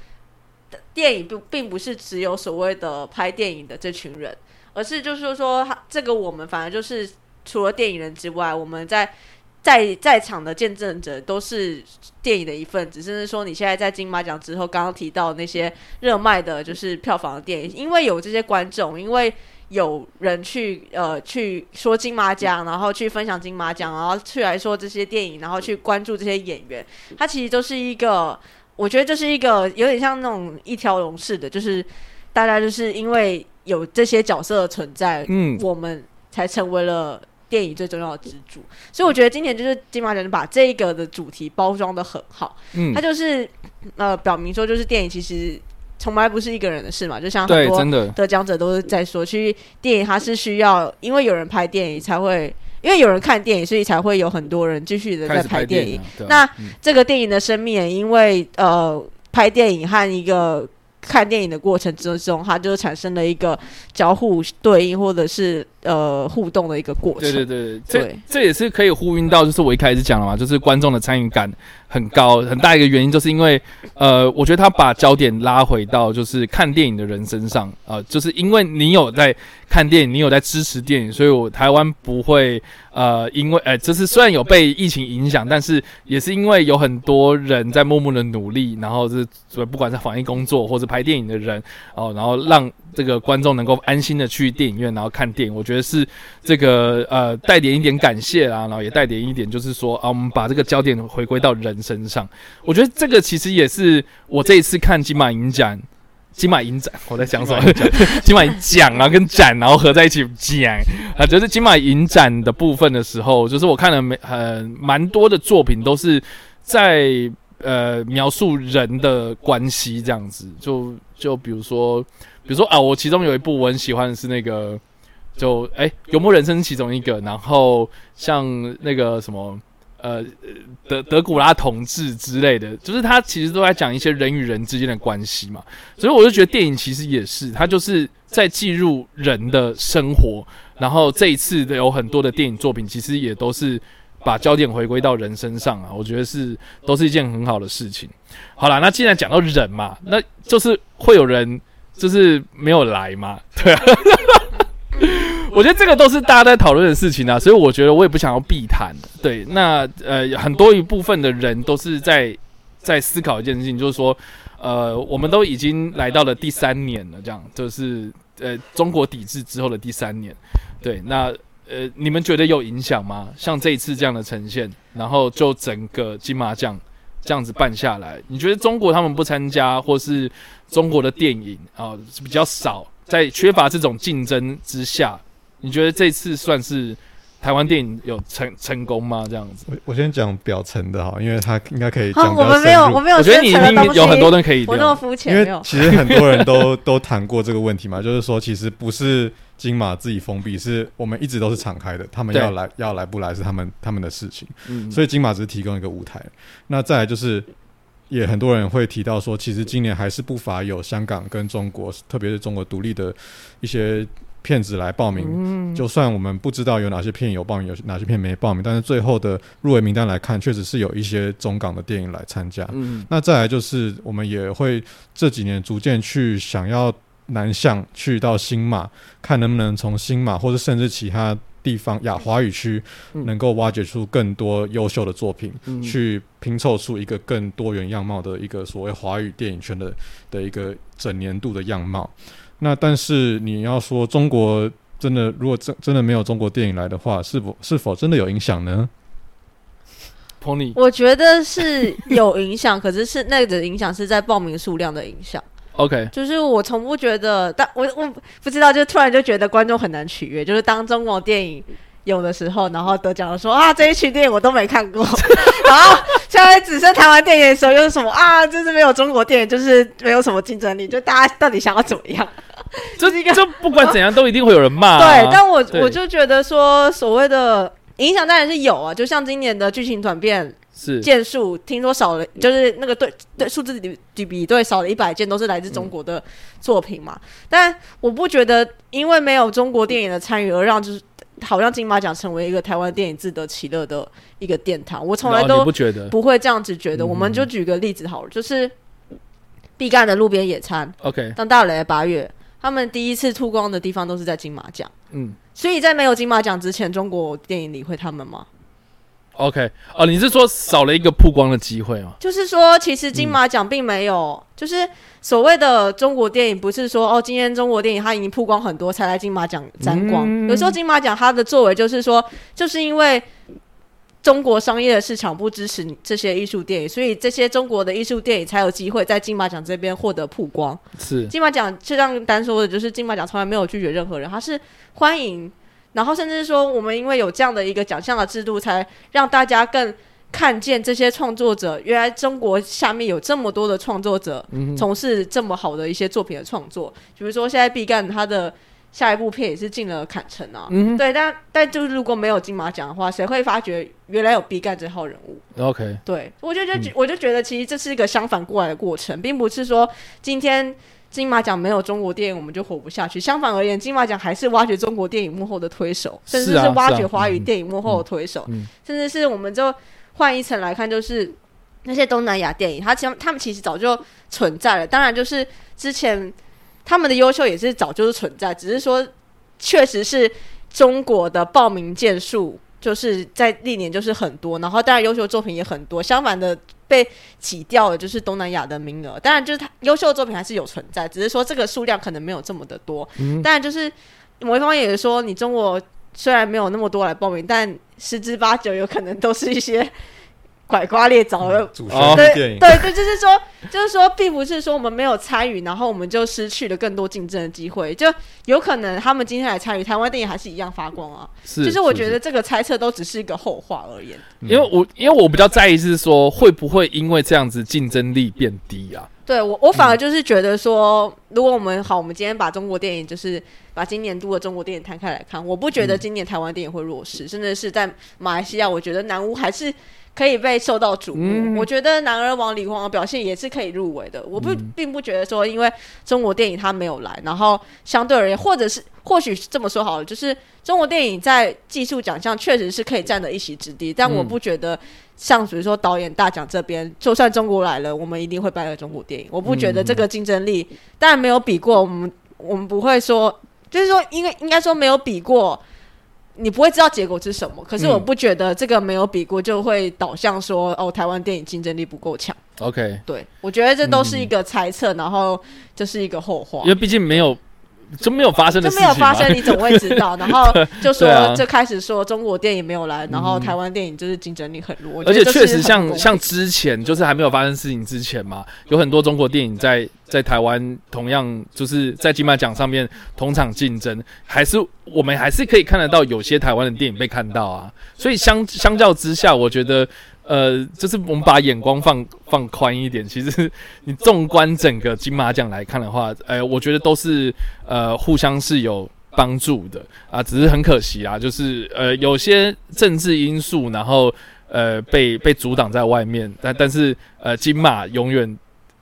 电影并并不是只有所谓的拍电影的这群人，而是就是说，这个我们反而就是除了电影人之外，我们在在在场的见证者都是电影的一份子，甚至说你现在在金马奖之后，刚刚提到那些热卖的，就是票房的电影，因为有这些观众，因为有人去呃去说金马奖，然后去分享金马奖，然后去来说这些电影，然后去关注这些演员，它其实都是一个，我觉得这是一个有点像那种一条龙式的，就是大家就是因为有这些角色的存在，嗯。我们才成为了电影最重要的支柱。所以我觉得今年就是金马奖就把这个的主题包装的很好，嗯它，就是呃表明说，就是电影其实从来不是一个人的事嘛，就像很，多，得奖者都是在说，其实电影它是需要，因为有人拍电影才会，因为有人看电影，所以才会有很多人继续的在拍电影。那嗯这个电影的生命也因为呃拍电影和一个看电影的过程之中，它就产生了一个交互对应或者是呃互动的一个过程。对对对，对这这也是可以呼应到，就是我一开始讲了嘛，就是观众的参与感很高，很大一个原因就是因为，呃，我觉得他把焦点拉回到就是看电影的人身上，呃，就是因为你有在看电影，你有在支持电影，所以我台湾不会，呃，因为，呃，就是虽然有被疫情影响，但是也是因为有很多人在默默的努力，然后是所以不管是防疫工作或者拍电影的人，哦，然后让这个观众能够安心的去电影院，然后看电影，我觉得是这个呃带点一点感谢啦，然后也带点一点就是说啊，我们把这个焦点回归到人身上。我觉得这个其实也是我这一次看金马影展。金马影展，我在讲什么？金马奖啊，跟展，然后合在一起讲啊，就是金马影展的部分的时候，就是我看了没很蛮多的作品，都是在呃描述人的关系这样子。就就比如说，比如说啊，我其中有一部我很喜欢的是那个，就哎、幽默人生》其中一个，然后像那个什么。呃，德德古拉同志之类的，就是他其实都在讲一些人与人之间的关系嘛，所以我就觉得电影其实也是，它就是在记录人的生活。然后这一次的有很多的电影作品，其实也都是把焦点回归到人身上啊，我觉得是都是一件很好的事情。好啦，那既然讲到人嘛，那就是会有人就是没有来嘛，对啊。我觉得这个都是大家在讨论的事情啊，所以我觉得我也不想要避谈。对，那呃，很多一部分的人都是在在思考一件事情，就是说，呃，我们都已经来到了第三年了，这样就是呃中国抵制之后的第三年。对，那呃你们觉得有影响吗？像这一次这样的呈现，然后就整个金马奖这样子办下来，你觉得中国他们不参加，或是中国的电影啊、是比较少，在缺乏这种竞争之下，你觉得这次算是台湾电影有成成功吗？这样子，我我先讲表层的哈，因为他应该可以好，讲我们没有，我没有我觉得你一深层的东西定有很多人可以我那么肤浅，没为有。其实很多人都 都谈过这个问题嘛，就是说其实不是金马自己封闭，是我们一直都是敞开的，他们要来要来不来是他们他们的事情，嗯，所以金马只是提供一个舞台。那再来就是。也很多人会提到说，其实今年还是不乏有香港跟中国，特别是中国独立的一些片子来报名。嗯就算我们不知道有哪些片有报名，有哪些片没报名，但是最后的入围名单来看，确实是有一些中港的电影来参加。嗯那再来就是，我们也会这几年逐渐去想要南向，去到新马，看能不能从新马或者甚至其他地方亚华语区，嗯能够挖掘出更多优秀的作品，嗯去拼凑出一个更多元样貌的一个所谓华语电影圈的的一个整年度的样貌。那但是你要说中国真的，如果真真的没有中国电影来的话，是否是否真的有影响呢？Pony 我觉得是有影响，可是是那个影响是在报名数量的影响。OK，就是我从不觉得，但我我不知道，就突然就觉得观众很难取悦。就是当中国电影有的时候，然后得奖的说啊，这一群电影我都没看过，然后现在只剩台湾电影的时候，又是什么啊，就是没有中国电影，就是没有什么竞争力，就大家到底想要怎么样？这这不管怎样都一定会有人骂、啊。对，但我我就觉得说，所谓的影响当然是有啊，就像今年的剧情转变是件数，听说少了，就是那个对对数字比比比对少了一百件，都是来自中国的作品嘛。但我不觉得，因为没有中国电影的参与，而让就是好像金马奖成为一个台湾电影自得其乐的一个殿堂。我从来都不觉得不会这样子觉得。嗯我们就举个例子好了，就是毕赣的路边野餐，OK？当大雷八月，他们第一次曝光的地方都是在金马奖。嗯所以在没有金马奖之前，中国电影理会他们吗？，OK，哦，你是说少了一个曝光的机会吗？就是说，其实金马奖并没有，就是所谓的中国电影，不是说哦，今天中国电影它已经曝光很多才来金马奖沾光。嗯有时候金马奖它的作为就是说，就是因为中国商业的市场不支持你这些艺术电影，所以这些中国的艺术电影才有机会在金马奖这边获得曝光。是金马奖就像单说的，就是金马奖从来没有拒绝任何人，他是欢迎，然后甚至说我们因为有这样的一个奖项的制度，才让大家更看见这些创作者，原来中国下面有这么多的创作者嗯从事这么好的一些作品的创作，比如说现在毕赣他的。下一部片也是进了坎城啊，嗯对，但但就是如果没有金马奖的话，谁会发觉原来有毕赣这号人物？OK，对，我就就觉我就觉得，其实这是一个相反过来的过程，并不是说今天金马奖没有中国电影我们就活不下去。相反而言，金马奖还是挖掘中国电影幕后的推手，甚至是挖掘华语电影幕后的推手，嗯甚至是我们就换一层来看，就是那些东南亚电影，它其实他们其实早就存在了。当然，就是之前他们的优秀也是早就是存在，只是说确实是中国的报名件数就是在历年就是很多，然后当然优秀作品也很多。相反的，被挤掉的就是东南亚的名额。当然，就是它优秀的作品还是有存在，只是说这个数量可能没有这么的多。嗯当然，就是某一方面也是说，你中国虽然没有那么多来报名，但十之八九有可能都是一些拐瓜裂枣的对旋律电影，对对，就是说，就是说，并不是说我们没有参与，然后我们就失去了更多竞争的机会。就有可能他们今天来参与，台湾电影还是一样发光啊。是，就是我觉得这个猜测都只是一个后话而言。因为我因为我比较在意是说会不会因为这样子竞争力变低啊？对我，我反而就是觉得说，如果我们好，我们今天把中国电影，就是把今年度的中国电影摊开来看，我不觉得今年台湾电影会弱势，甚至是在马来西亚，我觉得南屋还是可以被受到瞩目。嗯我觉得男儿王李黄的表现也是可以入围的。我不、嗯并不觉得说，因为中国电影它没有来，然后相对而言，或者是或许是这么说好了，就是中国电影在技术奖项确实是可以占得一席之地，但我嗯不觉得像比如说导演大奖这边，就算中国来了，我们一定会颁给中国电影。我不觉得这个竞争力，当然没有比过，我们我们不会说，就是说，因为应该说没有比过。你不会知道结果是什么。可是嗯我不觉得这个没有比过就会导向说哦，台湾电影竞争力不够强。OK，对我觉得这都是一个猜测，然后这是一个后话因。为毕竟没有就没有发生的就事情嘛没有发生，你怎么会知道？然后就说啊就开始说中国电影没有来，然后台湾电影就是竞争力很弱。而且确实像像之前就是还没有发生事情之前嘛，有很多中国电影在在台湾同样就是在金马奖上面同场竞争，还是我们还是可以看得到有些台湾的电影被看到啊。所以相相较之下，我觉得。呃，就是我们把眼光放放宽一点。其实你纵观整个金马奖来看的话，呃，我觉得都是呃互相是有帮助的啊，只是很可惜啊，就是呃有些政治因素，然后呃被被阻挡在外面，但但是呃金马永远，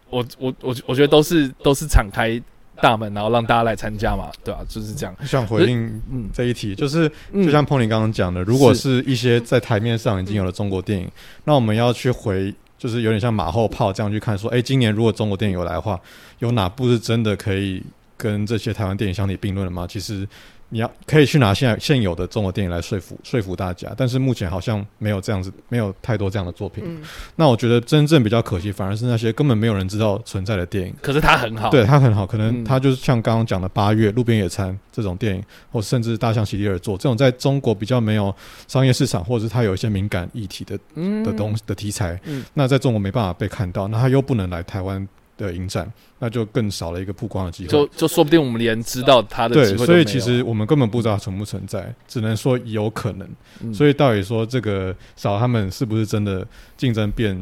我我我我觉得都是都是敞开大门，然后让大家来参加嘛，对吧、就是这样，想回应嗯，这一题，就是嗯。就像 Pony 刚刚讲的，如果是一些在台面上已经有了中国电影，那我们要去回，就是有点像马后炮这样去看，说，哎，今年如果中国电影有来的话，有哪部是真的可以跟这些台湾电影相提并论的吗？其实你要可以去拿现在现有的中国电影来说服说服大家，但是目前好像没有这样子，没有太多这样的作品。嗯，那我觉得真正比较可惜，反而是那些根本没有人知道存在的电影。可是它很好，对它很好，可能嗯。它就是像刚刚讲的《八月》《路边野餐》这种电影，或甚至《大象席地而坐》这种在中国比较没有商业市场，或者是它有一些敏感议题的嗯的东西的题材，嗯。那在中国没办法被看到，那它又不能来台湾的影展，那就更少了一个曝光的机会。就就说不定我们连知道他的机对，会都没有所以其实我们根本不知道存不存在，只能说有可能。嗯。所以到底说这个少他们是不是真的竞争变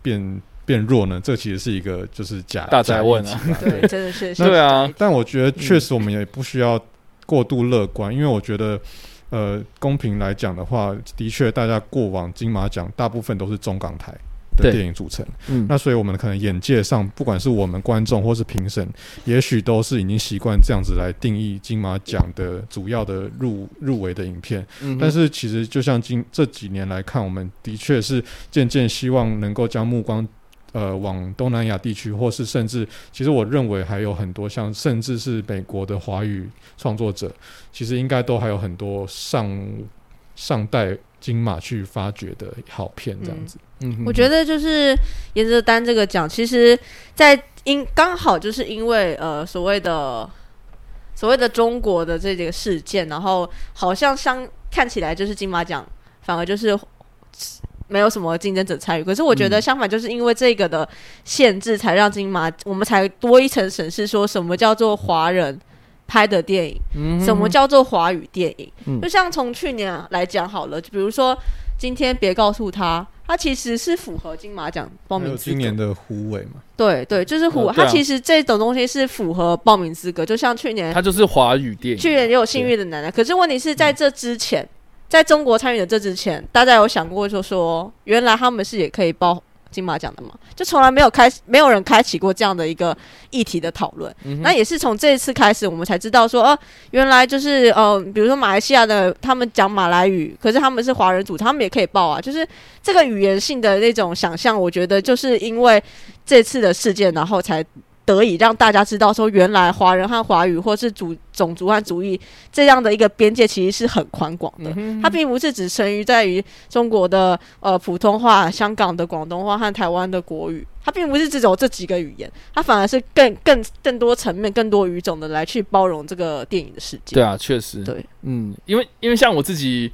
变变弱呢？这其实是一个就是假大灾问啊。对，真的是。对啊，但我觉得确实我们也不需要过度乐观，因为我觉得，呃，公平来讲的话，的确大家过往金马奖大部分都是中港台的对。电影组成，嗯。那所以我们可能眼界上，不管是我们观众或是评审，也许都是已经习惯这样子来定义金马奖的主要的入入围的影片。嗯但是其实就像今这几年来看，我们的确是渐渐希望能够将目光呃往东南亚地区，或是甚至其实我认为还有很多像甚至是美国的华语创作者，其实应该都还有很多上上代金马去发掘的好片这样子。嗯哼我觉得就是沿着单这个讲，其实，在因刚好就是因为呃所谓的所谓的中国的这几个事件，然后好像相看起来就是金马奖反而就是没有什么竞争者参与。可是我觉得嗯相反，就是因为这个的限制，才让金马我们才多一层审视，说什么叫做华人拍的电影。嗯什么叫做华语电影？嗯就像从去年来讲好了，就比如说今天别告诉他，他其实是符合金马奖报名资格。今年的虎尾嘛，对对，就是符，呃对啊他其实这种东西是符合报名资格，就像去年他就是华语电影，去年也有幸运的奶奶，可是问题是在这之前，在中国参与的这之前，大家有想过就说，原来他们是也可以报金马奖的嘛？就从来没有开，没有人开启过这样的一个议题的讨论。嗯那也是从这一次开始，我们才知道说，哦、原来就是呃，比如说马来西亚的他们讲马来语，可是他们是华人组，他们也可以报啊。就是这个语言性的那种想象，我觉得就是因为这次的事件，然后才得以让大家知道说，原来华人和华语或是族种族和主义这样的一个边界其实是很宽广的。嗯它并不是只存于在于中国的呃普通话、香港的广东话和台湾的国语，它并不是只有这几个语言，它反而是更更更多层面、更多语种的来去包容这个电影的世界。对啊，确实，对，嗯，因为因为像我自己，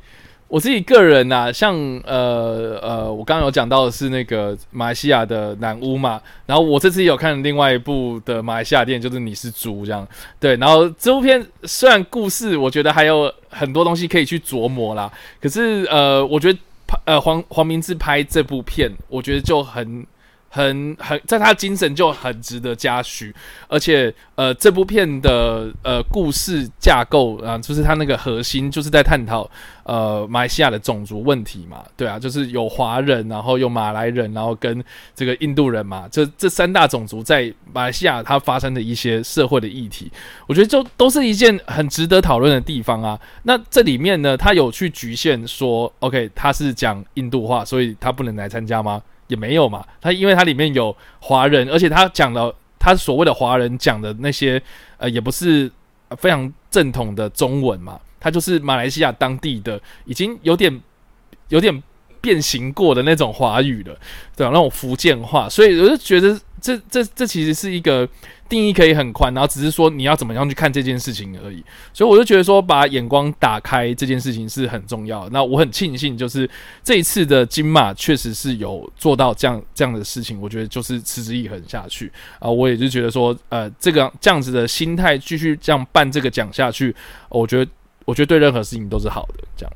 我自己个人呐、像呃呃，我刚刚有讲到的是那个马来西亚的南屋嘛，然后我这次有看另外一部的马来西亚电影，就是你是猪这样，对，然后这部片虽然故事我觉得还有很多东西可以去琢磨啦，可是呃，我觉得拍呃黄黄明志拍这部片，我觉得就很。很很，在他精神就很值得嘉许，而且呃，这部片的呃故事架构啊、就是它那个核心就是在探讨呃马来西亚的种族问题嘛，对啊，就是有华人，然后有马来人，然后跟这个印度人嘛，这这三大种族在马来西亚它发生的一些社会的议题，我觉得就都是一件很值得讨论的地方啊。那这里面呢，他有去局限说，OK，他是讲印度话，所以他不能来参加吗？也没有嘛，他因为他里面有华人，而且他讲的他所谓的华人讲的那些呃，也不是非常正统的中文嘛。他就是马来西亚当地的，已经有点有点变形过的那种华语了，对啊，那种福建话，所以我就觉得这这这其实是一个定义可以很宽，然后只是说你要怎么样去看这件事情而已。所以我就觉得说，把眼光打开这件事情是很重要。那我很庆幸，就是这一次的金马确实是有做到这样这样的事情。我觉得就是持之以恒下去啊，我也就觉得说，呃，这个这样子的心态继续这样办这个奖下去，我觉得我觉得对任何事情都是好的。这样，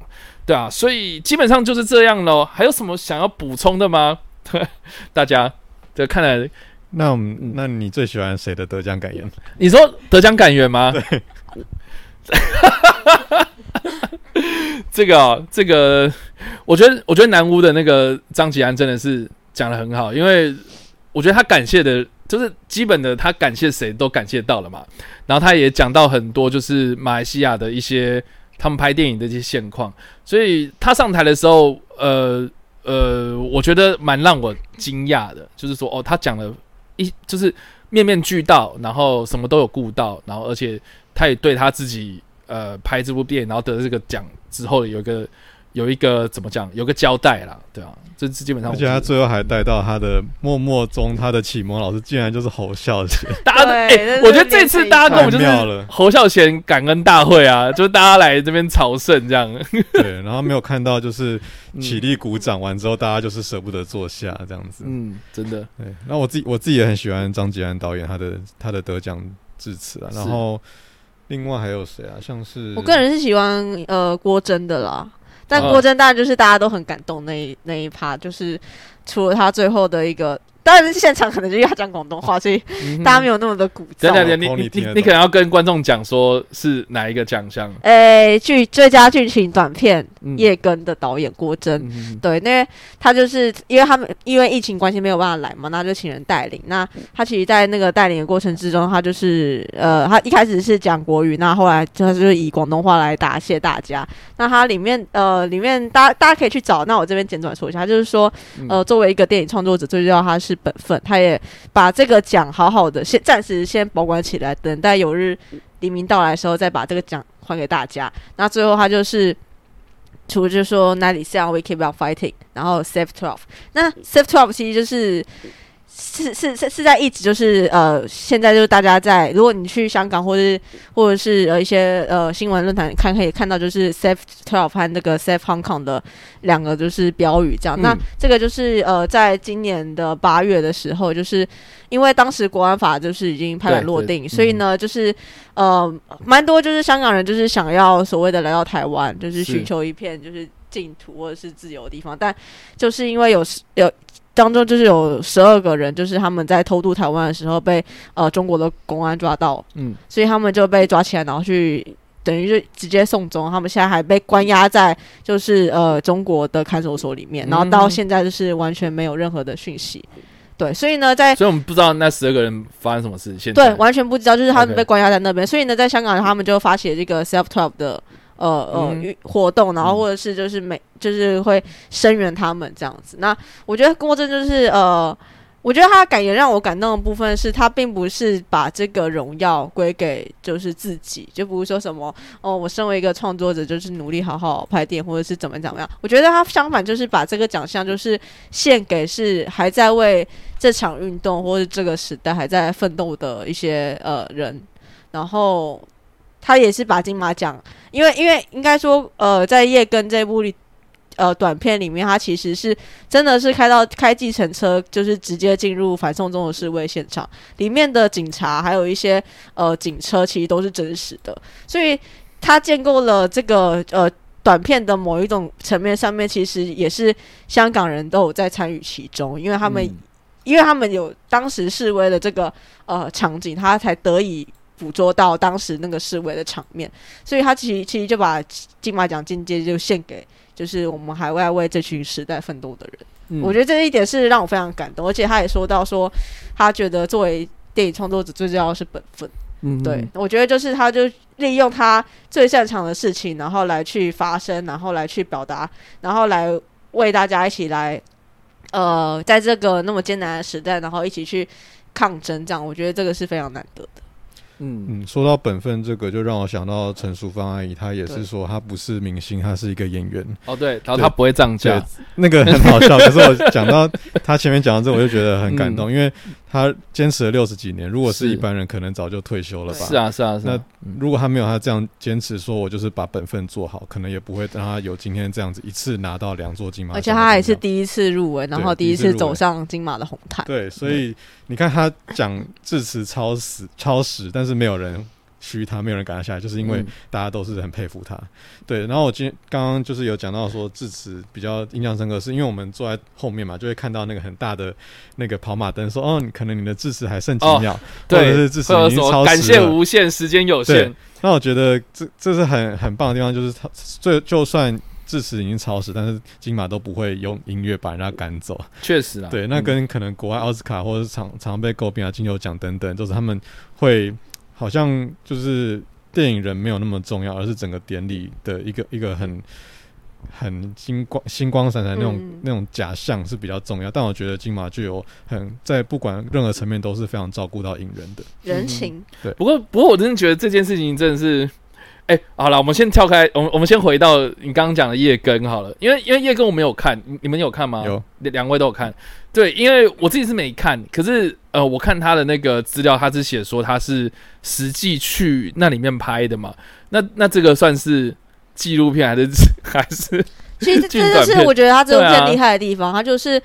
对啊，所以基本上就是这样喽。还有什么想要补充的吗？大家，这看来那我们，那你最喜欢谁的得奖感言？你说得奖感言吗？对，这个哦，这个，我觉得，我觉得南屋的那个张吉安真的是讲的很好，因为我觉得他感谢的，就是基本的，他感谢谁都感谢到了嘛。然后他也讲到很多，就是马来西亚的一些他们拍电影的一些现况，所以他上台的时候，呃呃，我觉得蛮让我惊讶的，就是说，哦，他讲了就是面面俱到，然后什么都有顾到，然后而且他也对他自己。呃，拍这部电影，然后得这个奖之后，有一个有一个怎么讲，有个交代啦，对啊，这是基本上。而且他最后还带到他的默默中，他的启蒙老师竟然就是侯孝贤。大家，哎，我觉得这次大家跟我就是侯孝贤感恩大会啊，就是大家来这边朝圣这样。对，然后没有看到就是起立鼓掌完之后，大家就是舍不得坐下这样子。嗯，真的。对，那我自己我自己也很喜欢张吉安导演他的他的得奖致辞啊，然后。另外还有谁啊？像是我个人是喜欢呃郭真的啦，但郭真当然就是大家都很感动那一那一趴，就是除了他最后的一个。当然，现场可能就要讲广东话，所以大家没有那么的鼓噪。等等等，你你你你可能要跟观众讲说是哪一个奖项？诶，剧最佳剧情短片《叶根》的导演郭真，对，那他就是因为他们因为疫情关系没有办法来嘛，那就请人带领。那他其实，在那个带领的过程之中，他就是呃，他一开始是讲国语，那后来他就是以广东话来答谢大家。那他里面呃，里面大家大家可以去找。那我这边简短说一下，就是说呃，作为一个电影创作者，最重要他是。本分，他也把这个奖好好的先暂时先保管起来，等待有日黎明到来的时候再把这个奖还给大家。那最后他就是，除了就说 Ninety Seven We Keep On Fighting，然后 Save Twelve，那 Save Twelve 其实就是。是是是是在一直就是呃，现在就是大家在，如果你去香港或者或者是呃一些呃新闻论坛看，可以看到就是 Safe Twelve 和那个 Safe Hong Kong 的两个就是标语这样。那这个就是呃，在今年的八月的时候，就是因为当时国安法就是已经拍板落定，所以呢，就是呃蛮多就是香港人就是想要所谓的来到台湾，就是寻求一片就是净土或者是自由的地方，但就是因为有有。当中就是有十二个人，就是他们在偷渡台湾的时候被呃中国的公安抓到，嗯，所以他们就被抓起来，然后去等于就直接送终。他们现在还被关押在就是呃中国的看守所里面，然后到现在就是完全没有任何的讯息。对，所以呢，在所以我们不知道那十二个人发生什么事。现对，完全不知道，就是他们被关押在那边。所以呢，在香港他们就发起了这个 Self Twelve 的。呃呃，活动，然后或者是就是每就是会声援他们这样子。那我觉得郭正就是呃，我觉得他的感言让我感动的部分是他并不是把这个荣耀归给就是自己，就不是说什么哦，我身为一个创作者就是努力好好拍电影或者是怎么怎么样。我觉得他相反就是把这个奖项就是献给是还在为这场运动或者这个时代还在奋斗的一些呃人，然后。他也是把金马奖，因为因为应该说，呃，在叶根这部里，呃，短片里面，他其实是真的是开到开计程车，就是直接进入反送中的示威现场，里面的警察还有一些呃警车，其实都是真实的，所以他建构了这个呃短片的某一种层面上面，其实也是香港人都有在参与其中，因为他们因为他们有当时示威的这个呃场景，他才得以。捕捉到当时那个示威的场面，所以他其实其实就把金马奖金阶就献给就是我们海外为这群时代奋斗的人。我觉得这一点是让我非常感动，而且他也说到说，他觉得作为电影创作者最重要的是本分。嗯，对，我觉得就是他就利用他最擅长的事情，然后来去发声，然后来去表达，然后来为大家一起来，呃，在这个那么艰难的时代，然后一起去抗争，这样我觉得这个是非常难得的。嗯，嗯，说到本分这个，就让我想到陈淑芳阿姨，她也是说她不是明星，她是一个演员。哦对，然后她不会涨价，那个很好笑。可是我讲到 她前面讲到这，我就觉得很感动，因为她坚持了六十几年，如果是一般人，可能早就退休了吧。是啊是啊是啊，如果她没有她这样坚持，说我就是把本分做好，可能也不会让她有今天这样子一次拿到两座金马而且她还是第一次入围，然后第一次走上金马的红毯。对，所以你看她讲致辞超死超时，但是没有人虚他，没有人赶他下来，就是因为嗯大家都是很佩服他。对，然后我今天刚刚就是有讲到说致辞比较印象深刻，是因为我们坐在后面嘛，就会看到那个很大的那个跑马灯，说哦，你可能你的致辞还剩几哦秒，或者对，是致辞已经超时感谢。无限，时间有限，那我觉得这这是很很棒的地方，就是他最就算。致辞已经超时，但是金马都不会用音乐把人家赶走。确实啊，对，那嗯跟可能国外奥斯卡或者是常常被诟病啊金球奖等等，就是他们会好像就是电影人没有那么重要，而是整个典礼的一个一个很很金光星光闪闪那种、嗯那种假象是比较重要。但我觉得金马就有很在不管任何层面都是非常照顾到影人的。人情，对不过，不过我真的觉得这件事情真的是，哎、好了，我们先跳开，我们我们先回到你刚刚讲的叶根好了，因为因为叶根我没有看，你你们有看吗？有两两位都有看。对，因为我自己是没看，可是呃，我看他的那个资料，他是写说他是实际去那里面拍的嘛。那那这个算是纪录片还是 还是？其实这就是我觉得他这部对啊片厉害的地方，它就是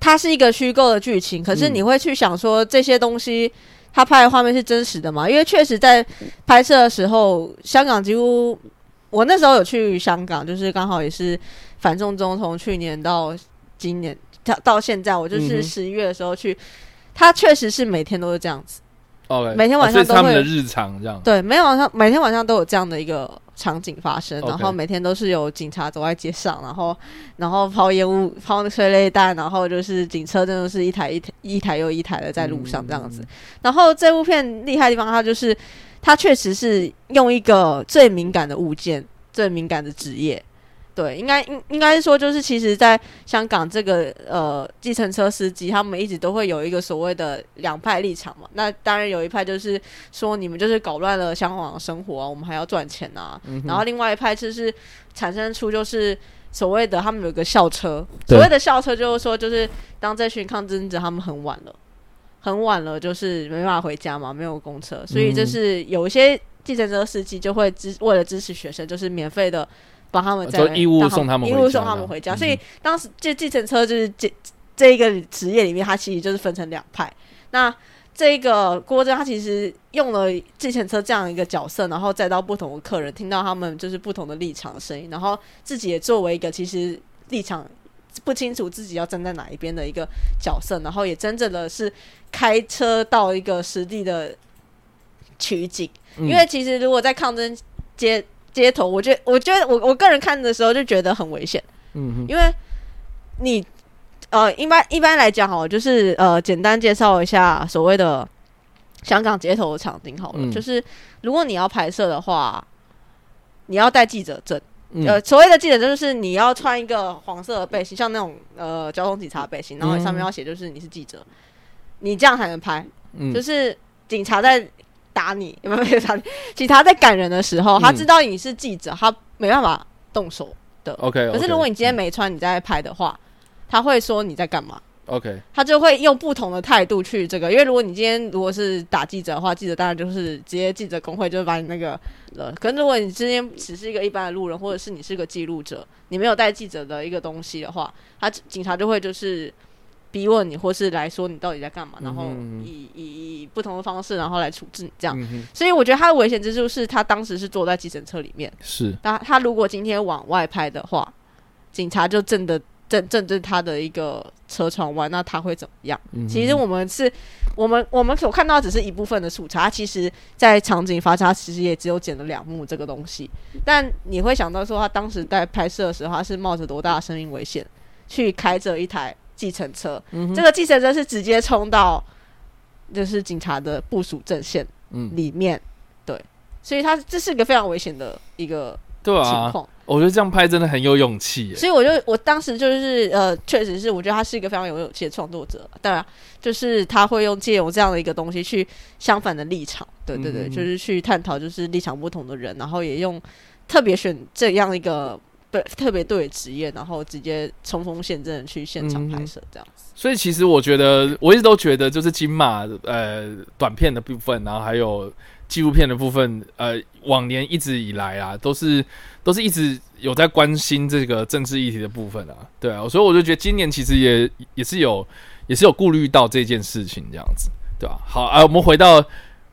它是一个虚构的剧情，可是嗯你会去想说这些东西。他拍的画面是真实的嘛？因为确实在拍摄的时候，香港几乎我那时候有去香港，就是刚好也是反送中，从去年到今年到到现在，我就是十一月的时候去，他确实是每天都是这样子。OK，每天晚上哦所以是他们都会的日常这样。对，每天晚上每天晚上都有这样的一个场景发生然后每天都是有警察走在街上，然后然后抛烟雾、抛催泪弹，然后就是警车真的是一台一台一台又一台的在路上这样子。然后这部片厉害的地方，它就是它确实是用一个最敏感的物件、最敏感的职业。对，应该应应该是说，就是其实，在香港这个呃，计程车司机他们一直都会有一个所谓的两派立场嘛。那当然有一派就是说你们就是搞乱了香港的生活啊，我们还要赚钱啊。嗯然后另外一派就是产生出就是所谓的他们有个校车，所谓的校车就是说就是当这群抗争者他们很晚了，很晚了，就是没办法回家嘛，没有公车，所以就嗯是有一些计程车司机就会支为了支持学生，就是免费的。帮他们在就义务送他们义务送他们回家，嗯所以当时这计程车就是这这一个职业里面，它其实就是分成两派。那这个郭真他其实用了计程车这样一个角色，然后再到不同的客人听到他们就是不同的立场的声音，然后自己也作为一个其实立场不清楚自己要站在哪一边的一个角色，然后也真正的是开车到一个实地的取景。嗯因为其实如果在抗争街街头，我觉得我觉得我我个人看的时候就觉得很危险。嗯哼，因为你呃，一般一般来讲哦，就是呃，简单介绍一下所谓的香港街头的场景好了。嗯就是如果你要拍摄的话，你要带记者证。嗯呃，所谓的记者证就是你要穿一个黄色的背心，像那种呃交通警察背心，然后上面要写就是你是记者，你这样才能拍。嗯就是警察在打你，有没有没有打你？警察在赶人的时候，他嗯知道你是记者，他没办法动手。OK，可是如果你今天没穿，你在拍的话，他会说你在干嘛？OK，他就会用不同的态度去这个，因为如果你今天如果是打记者的话，记者当然就是直接记者工会就会把你那个了。可是如果你今天只是一个一般的路人，或者是你是个记录者，你没有带记者的一个东西的话，他警察就会就是逼问你，或是来说你到底在干嘛，然后嗯以以以不同的方式，然后来处置你这样。嗯，所以我觉得他的危险之处是他当时是坐在计程车里面。是他他如果今天往外拍的话，警察就正的正正对他的一个车窗外，那他会怎么样？嗯其实我们是，我们我们所看到只是一部分的素材，它其实在场景发差其实也只有剪了两幕这个东西。但你会想到说，他当时在拍摄的时候，他是冒着多大的生命危险去开着一台计程车？嗯这个计程车是直接冲到就是警察的部署阵线嗯，里面，对，所以他这是一个非常危险的一个情对啊，况。我觉得这样拍真的很有勇气耶。所以我就我当时就是呃，确实是我觉得他是一个非常有勇气的创作者。当然，就是他会用借由这样的一个东西去相反的立场，对对对，嗯就是去探讨就是立场不同的人，然后也用特别选这样一个对特别对职业，然后直接冲锋陷阵的去现场拍摄这样子。所以其实我觉得，我一直都觉得，就是金马呃短片的部分，然后还有纪录片的部分，呃，往年一直以来啊，都是都是一直有在关心这个政治议题的部分啊，对啊，所以我就觉得今年其实也也是有也是有顾虑到这件事情这样子，对吧、好啊，我们回到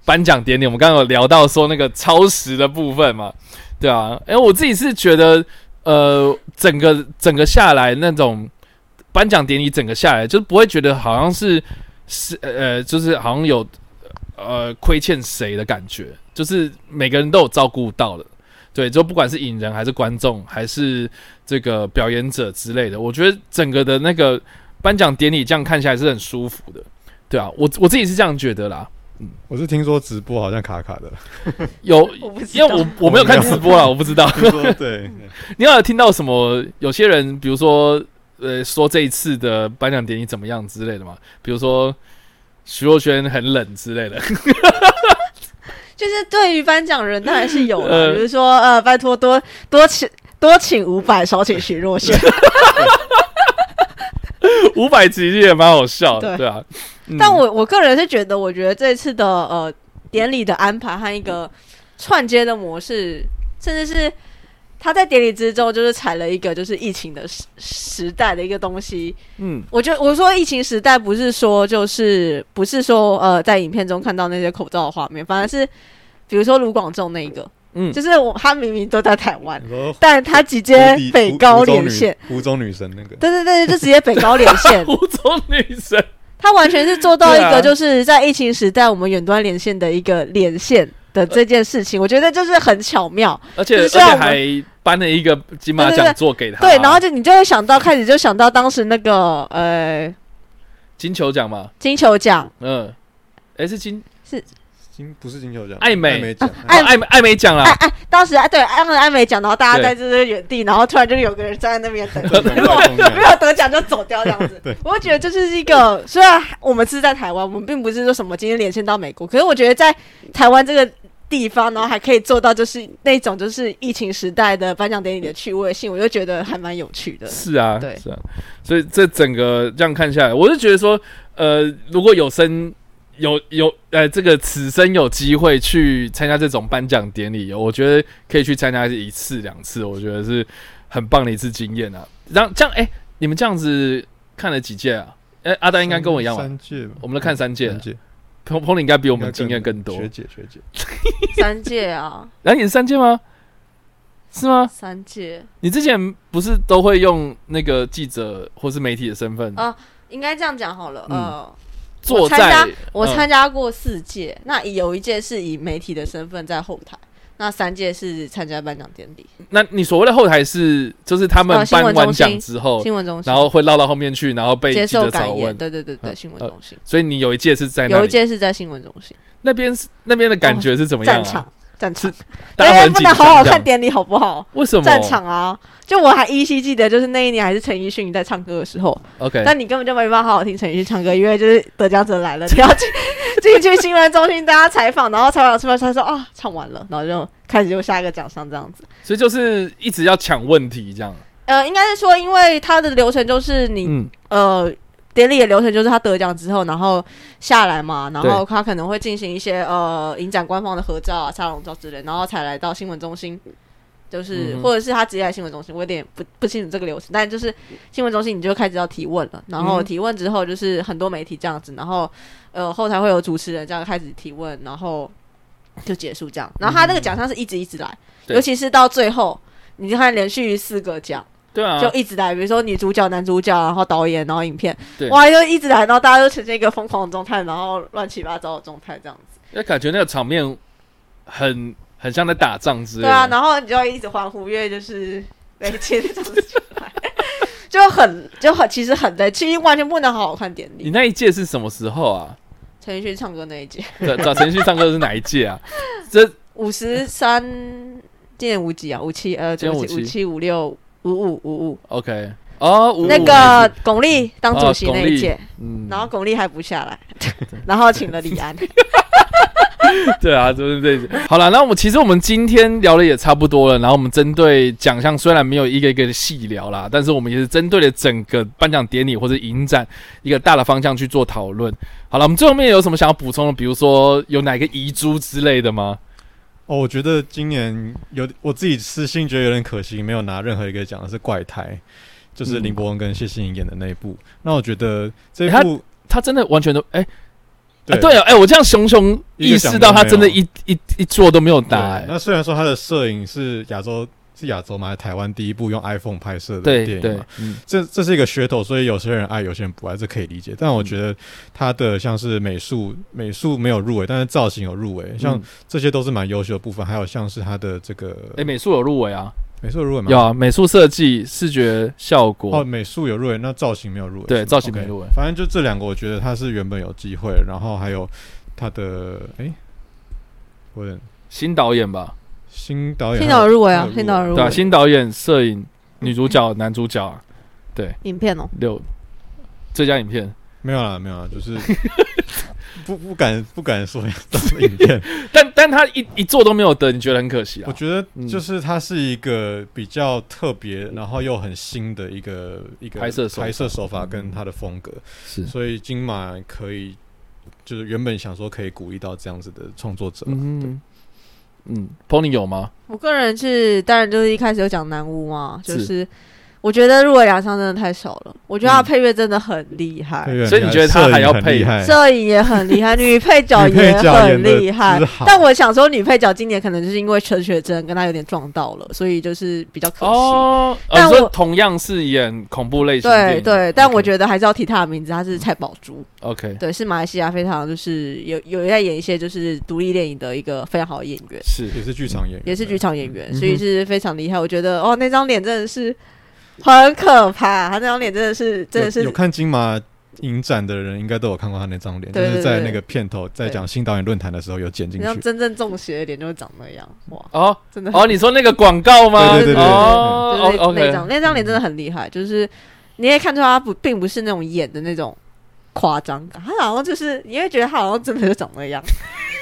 颁奖典礼，我们刚刚有聊到说那个超时的部分嘛，对啊，哎、我自己是觉得，呃，整个整个下来那种。颁奖典礼整个下来，就不会觉得好像是是呃，就是好像有呃亏欠谁的感觉，就是每个人都有照顾到的，对，就不管是影人还是观众，还是这个表演者之类的，我觉得整个的那个颁奖典礼这样看起来是很舒服的，对啊，我我自己是这样觉得啦，我是听说直播好像卡卡的，有。因为我我没有看直播啊，我不知道。对，你有听到什么？有些人，比如说，呃，说这一次的颁奖典礼怎么样之类的嘛？比如说徐若瑄很冷之类的。就是对于颁奖人当然是有了，呃比如说呃，拜托多多请多请五百，少请徐若瑄。五百其实也蛮好笑的，对对啊。嗯。但我我个人是觉得，我觉得这次的呃典礼的安排和一个串接的模式，甚至是他在典礼之中就是踩了一个就是疫情的时时代的一个东西。嗯。我觉得我说疫情时代不是说就是不是说呃在影片中看到那些口罩的画面，反而是比如说卢广仲那一个，嗯，就是我他明明都在台湾，但他直接北高连线，，湖中女神那个，对对对，就直接北高连线。湖中女神，他完全是做到一个就是在疫情时代我们远端连线的一个连线的这件事情，我觉得就是很巧妙。而且而且还颁了一个金马奖座给他，对，然后就你就会想到，开始就想到当时那个呃金球奖嘛，金球奖，嗯，哎是金金不是金球奖，艾美艾美奖，艾美艾美奖啦，哎哎，当时哎对安安美奖，然后大家在这个原地，然后突然就有个人站在那边等，对没有得奖就走掉这样子。我会觉得这是一个，虽然我们是在台湾，我们并不是说什么今天连线到美国，可是我觉得在台湾这个地方，然后还可以做到就是那种就是疫情时代的颁奖典礼的趣味性，我就觉得还蛮有趣的。是啊，对。是啊，所以这整个这样看下来，我是觉得说，呃，如果有生有有呃这个此生有机会去参加这种颁奖典礼，我觉得可以去参加一次两次，我觉得是很棒的一次经验啊。然后这样，哎、你们这样子看了几届啊？哎、阿丹应该跟我一样吧？三届，我们都看三届三届，彭彭，你应该比我我们经验更多。学姐学姐，三届啊，然后你是三届吗？是吗？三届你之前不是都会用那个记者或是媒体的身份啊应该这样讲好了。嗯我参加在？我嗯参加过四届，那有一届是以媒体的身份在后台，那三届是参加颁奖典礼，那你所谓的后台是，就是他们颁完奖之后，新闻中心然后会绕到后面去，然后被接受感言，问。对对对对，嗯新闻中心所以你有一届是在那有一，届是在新闻中心那边是那边的感觉是怎么样啊战场？战场，大家哎不能好好看典礼好不好？为什么？战场啊，就我还依稀记得，就是那一年还是陈奕迅在唱歌的时候，OK，但你根本就没办法好好听陈奕迅唱歌，因为就是得奖者来了，你要进进去新闻中心大家采访，然后采访出来他说啊唱完了，然后就开始就下一个奖项这样子。所以就是一直要抢问题这样。呃，应该是说，因为他的流程就是你、嗯，呃，典礼的流程就是他得奖之后，然后下来嘛，然后他可能会进行一些呃影展官方的合照啊、沙龙照之类，然后才来到新闻中心。就是，嗯或者是他直接来新闻中心，我有点不不清楚这个流程，但就是新闻中心你就开始要提问了，然后嗯提问之后就是很多媒体这样子，然后呃后台会有主持人这样开始提问，然后就结束这样，然后他那个奖项是一直一直来，嗯尤其是到最后，你就看连续四个奖。对啊，就一直来，比如说女主角、男主角，然后导演，然后影片。对，哇，就一直来，然后大家都呈现一个疯狂的状态，然后乱七八糟的状态这样子。那感觉那个场面很很像在打仗之类的。对啊，然后你就一直欢呼，因为就是 每天这样子出来，就很就很其实很累，其实完全不能好好看典礼。你那一届是什么时候啊？陈奕迅唱歌那一届，找找陈奕迅唱歌是哪一届啊？这五十三今年五几啊？五七呃，今年57对不起五七五六五五五五。OK，哦，那五个巩俐当主席那一届，嗯然后巩俐还不下来，然后请了李安。对啊，就是这些。好了，那我们其实我们今天聊的也差不多了，然后我们针对奖项虽然没有一个一个的细聊啦，但是我们也是针对了整个颁奖典礼或者影展一个大的方向去做讨论。好了，我们最后面有什么想要补充的？比如说有哪个遗珠之类的吗？哦，我觉得今年有我自己私心觉得有点可惜，没有拿任何一个奖的是《怪胎》，就是嗯林柏宏跟谢欣颖演的那一部。那我觉得这欸部他真的完全都哎、对。啊对啊，哎、我这样熊熊意识到他真的一一一座都没有打、哎，那虽然说他的摄影是亚洲是亚洲嘛，台湾第一部用 iPhone 拍摄的对对电影嘛，，嗯，这这是一个噱头，所以有些人爱，有些人不爱，这可以理解。但我觉得他的像是美术，美术没有入围，但是造型有入围，像嗯。这些都是蛮优秀的部分。还有像是他的这个哎、美术有入围啊，美术入围吗？有啊，美术设计、视觉效果，哦，美术有入围，那造型没有入围。对造型没入围。反正就这两个，我觉得他是原本有机会，然后还有他的哎，我有点新导演吧，新导演，新导入围啊新导入围。对啊，新导演、摄影、女主角、男主角啊，影片哦，六最佳影片，没有啦，没有啦，就是 不不敢不敢说这是影片。但但他一一座都没有得，你觉得很可惜啊？我觉得嗯就是它是一个比较特别，然后又很新的一个一个拍摄手法。拍摄手法跟它的风格，是，所以金马可以就是原本想说可以鼓励到这样子的创作者，嗯嗯，Pony 有吗？我个人是，当然就是一开始有讲南屋嘛，就是是我觉得入围两项真的太少了，我觉得他嗯。配乐真的很厉害。对所以你觉得他还要配？摄影很厉害。摄影也很厉害，女配角也很厉害，但我想说，女配角今年可能就是因为陈雪贞跟他有点撞到了，所以就是比较可惜。哦，呃但我同样是演恐怖类型对对，但我觉得还是要提他的名字，他是蔡宝珠，OK。对，是马来西亚非常就是有有在演一些就是独立电影的一个非常好的演员，是也是剧场演员，也是剧场演员，所以是非常厉害。我觉得哦，那张脸真的是很可怕，他那张脸真的是真的是。有有看金马影展的人应该都有看过他那张脸，就是在那个片头在讲新导演论坛的时候有剪进去。你像真正中邪的脸就会长那样，哇，哦真的。哦，你说那个广告吗？对对对哦。就是那张那张脸真的很厉害，就是你也看出他不并不是那种演的那种夸张感，他好像就是你会觉得他好像真的就长那样，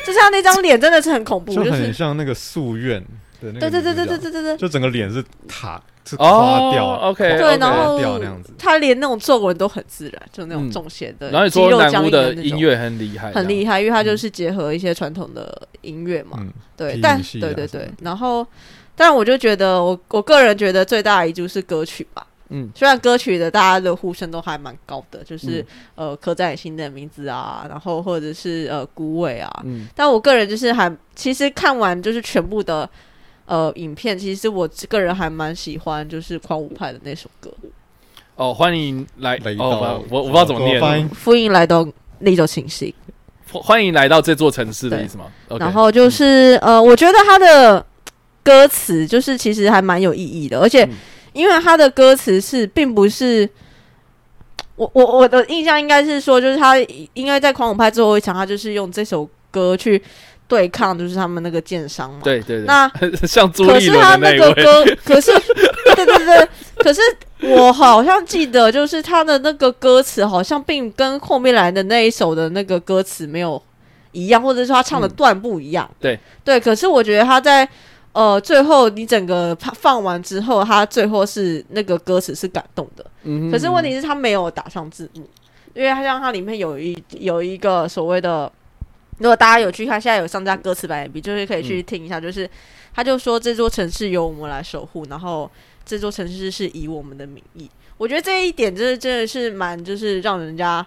就是他那张脸真的是很恐怖，就就是很像那个夙愿的那个，对对对对对，对对对。就整个脸是塌是哦垮掉，OK，对然后掉那样子。他连那种皱纹都很自然，就那种嗯。中邪的然后你肌肉僵说南屋硬的那种。音乐很厉害，很厉害，因为它嗯就是结合一些传统的音乐嘛，嗯，对，但对对对。然后，但我就觉得我我个人觉得最大的遗珠是歌曲吧。嗯。虽然歌曲的大家的呼声都还蛮高的，就是、嗯。呃刻在你心的名字啊，然后或者是呃孤味啊，嗯。但我个人就是还其实看完就是全部的呃影片，其实我个人还蛮喜欢就是狂舞派的那首歌。哦，欢迎来哦，我我不知道怎么念，发音《福音来到那种情形》。欢迎来到这座城市的意思吗？然后就是、呃，我觉得他的歌词就是其实还蛮有意义的，而且嗯。因为他的歌词是并不是。我我我的印象应该是说，就是他应该在狂舞派最后一场，他就是用这首歌去对抗，就是他们那个剑商嘛。对对对，那 像朱可是他那个歌，可是对对对，可是我好像记得，就是他的那个歌词好像并跟后面来的那一首的那个歌词没有一样，或者说他唱的段不一样。对对，可是我觉得他在呃最后你整个放放完之后，他最后是那个歌词是感动的，嗯可是问题是他没有打上字幕，因为他像它里面有一有一个所谓的。如果大家有去看，现在有上架歌词版 MV，就是可以去听一下。就是他就说这座城市由我们来守护，然后这座城市是以我们的名义。我觉得这一点就是真的是蛮就是让人家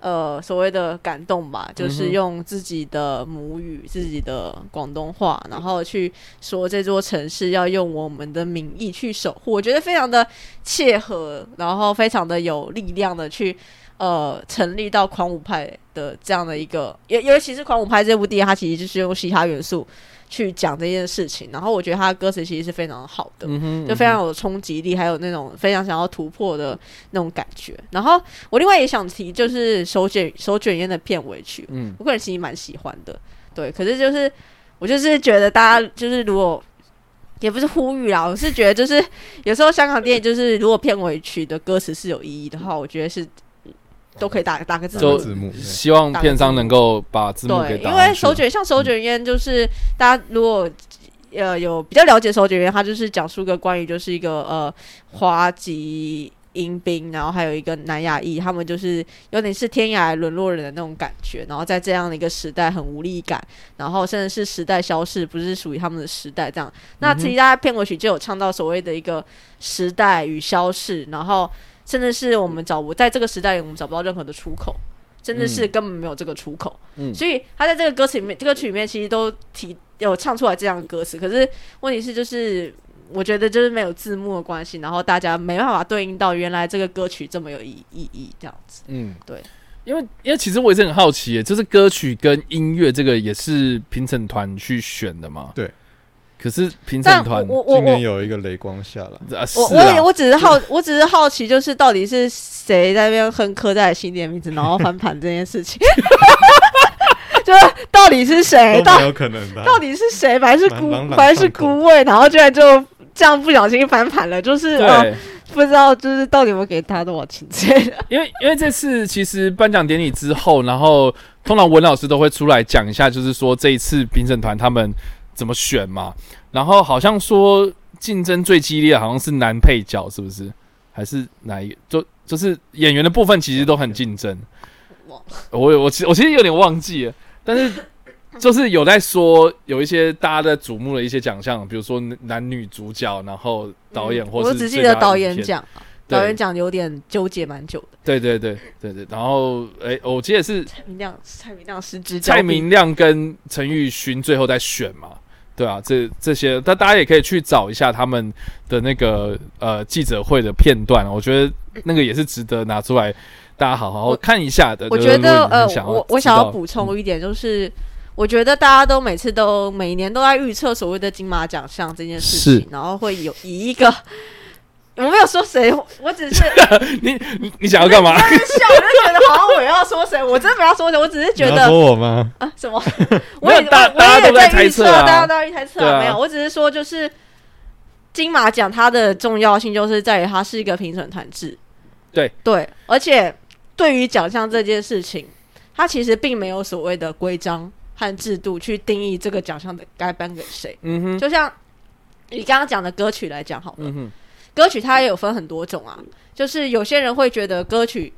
呃所谓的感动吧，就是用自己的母语、自己的广东话，然后去说这座城市要用我们的名义去守护。我觉得非常的切合，然后非常的有力量的去。呃，成立到狂舞派的这样的一个，尤尤其是狂舞派这部电影，它其实就是用嘻哈元素去讲这件事情。然后我觉得它的歌词其实是非常好的，就非常有冲击力，还有那种非常想要突破的那种感觉。然后我另外也想提，就是手卷手卷烟的片尾曲，嗯我个人其实蛮喜欢的。对，可是就是我就是觉得大家就是如果也不是呼吁啦，我是觉得就是有时候香港电影就是如果片尾曲的歌词是有意义的话，我觉得是都可以打打个字幕。打个字幕，希望片商能够把字幕给对，打因为。手卷像手卷烟，就是大家如果呃有比较了解手卷烟，它就是讲述个关于就是一个呃花籍迎宾，然后还有一个南亚裔，他们就是有点是天涯沦落人的那种感觉，然后在这样的一个时代很无力感，然后甚至是时代消逝，不是属于他们的时代这样。那其实大家片尾曲就有唱到所谓的一个时代与消逝，然后甚至是我们找不在这个时代里我们找不到任何的出口。甚至是根本没有这个出口，嗯所以他在这个歌词里面，这个曲里面其实都提有唱出来这样的歌词。可是问题是，就是我觉得就是没有字幕的关系，然后大家没办法对应到原来这个歌曲这么有意意义这样子。嗯，对，因为因为其实我也是很好奇耶，就是歌曲跟音乐这个也是评审团去选的嘛？对。可是评审团我我今年我有一一个雷光下来，啊，是我我啊也我只是好，我只是好奇，就是到底是谁在那边哼刻在心里的名字，然后翻盘这件事情，就是到底是谁？没有可能的啊。到底是谁？反正是孤朗朗，朗反正是孤位，然后居然就这样不小心翻盘了，就是呃，对，不知道就是到底有没有给他多少钱之类的。因为因为这次其实颁奖典礼之后，然后通常文老师都会出来讲一下，就是说这一次评审团他们怎么选嘛。然后好像说竞争最激烈，好像是男配角，是不是？还是哪一？就就是演员的部分其实都很竞争。我我其我其实有点忘记了，但是就是有在说有一些大家在瞩目的一些奖项，比如说男女主角，然后导演或是嗯我只记得导演奖，导演奖有点纠结蛮久的。对对对对对，然后哎，我记得是蔡明亮，蔡明亮失之蔡明亮跟陈玉勋最后在选嘛，对啊，这这些，但大家也可以去找一下他们的那个呃记者会的片段，我觉得那个也是值得拿出来大家好好看一下的。我觉得呃我我想要补充一点，就是、我觉得大家都每次都每年都在预测所谓的金马奖项这件事情，然后会有以一个。我没有说谁，我只是 你你你想要干嘛？笑，我就觉得好像我要说谁，我真的不要说谁，我只是觉得说我吗？啊什么？没有我也大大家也都在猜预测测啊。大家都在猜测对啊。没有，我只是说就是金马奖它的重要性就是在于它是一个评审团制，对。对，而且对于奖项这件事情，它其实并没有所谓的规章和制度去定义这个奖项的该颁给谁，嗯哼，就像你刚刚讲的歌曲来讲好了，嗯哼，歌曲它也有分很多种啊，就是有些人会觉得歌曲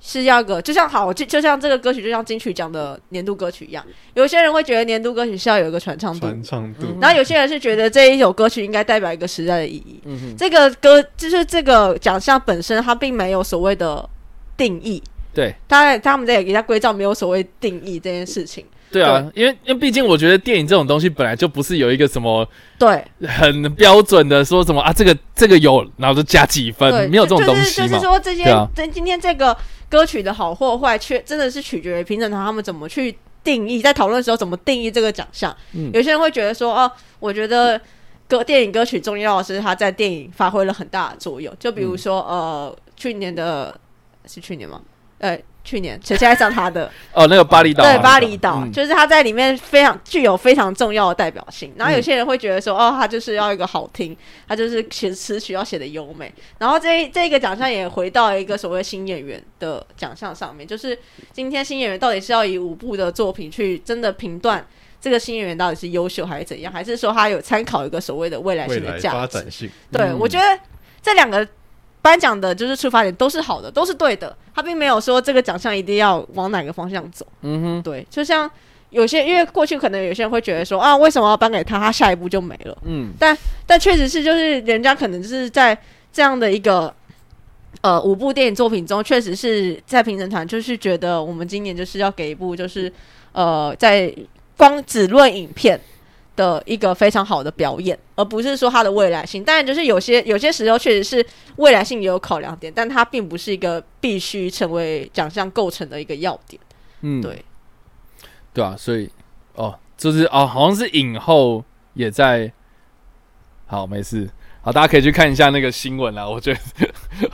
是要个，就像好，就就像这个歌曲，就像金曲奖的年度歌曲一样，有些人会觉得年度歌曲是要有一个传唱度，传唱度然后有些人是觉得这一首歌曲应该代表一个时代的意义。嗯哼，这个歌就是这个奖项本身，它并没有所谓的定义。对当然，他们在给他规章没有所谓定义这件事情。对啊，因为因为毕竟我觉得电影这种东西本来就不是有一个什么对，很标准的说什么啊，这个这个有，然后就加几分，没有这种东西嘛就是就是。说，这些今啊今天这个歌曲的好或坏，却真的是取决于评审团他们怎么去定义，在讨论的时候怎么定义这个奖项。嗯有些人会觉得说，哦，我觉得歌电影歌曲重要的是它在电影发挥了很大的作用。就比如说，呃，去年的是去年吗？呃，去年谁现在上他的哦，那个巴厘岛啊，对巴厘岛，嗯就是他在里面非常具有非常重要的代表性。然后有些人会觉得说，哦，他就是要一个好听，他就是写词曲要写的优美。然后这这个奖项也回到一个所谓新演员的奖项上面，就是今天新演员到底是要以五部的作品去真的评断这个新演员到底是优秀还是怎样，还是说他有参考一个所谓的未来未来性的价值？发展性，对，嗯我觉得这两个颁奖的就是出发点都是好的，都是对的。他并没有说这个奖项一定要往哪个方向走。嗯哼，对，就像有些，因为过去可能有些人会觉得说啊，为什么要颁给他？他下一步就没了。嗯但但确实是，就是人家可能就是在这样的一个呃五部电影作品中，确实是在评审团就是觉得我们今年就是要给一部就是呃在光只论影片。的一个非常好的表演，而不是说它的未来性。当然，就是有些有些时候确实是未来性也有考量点，但它并不是一个必须成为奖项构成的一个要点。嗯，对，对啊，所以哦，就是哦，好像是影后也在，好，没事，好，大家可以去看一下那个新闻啦。我觉得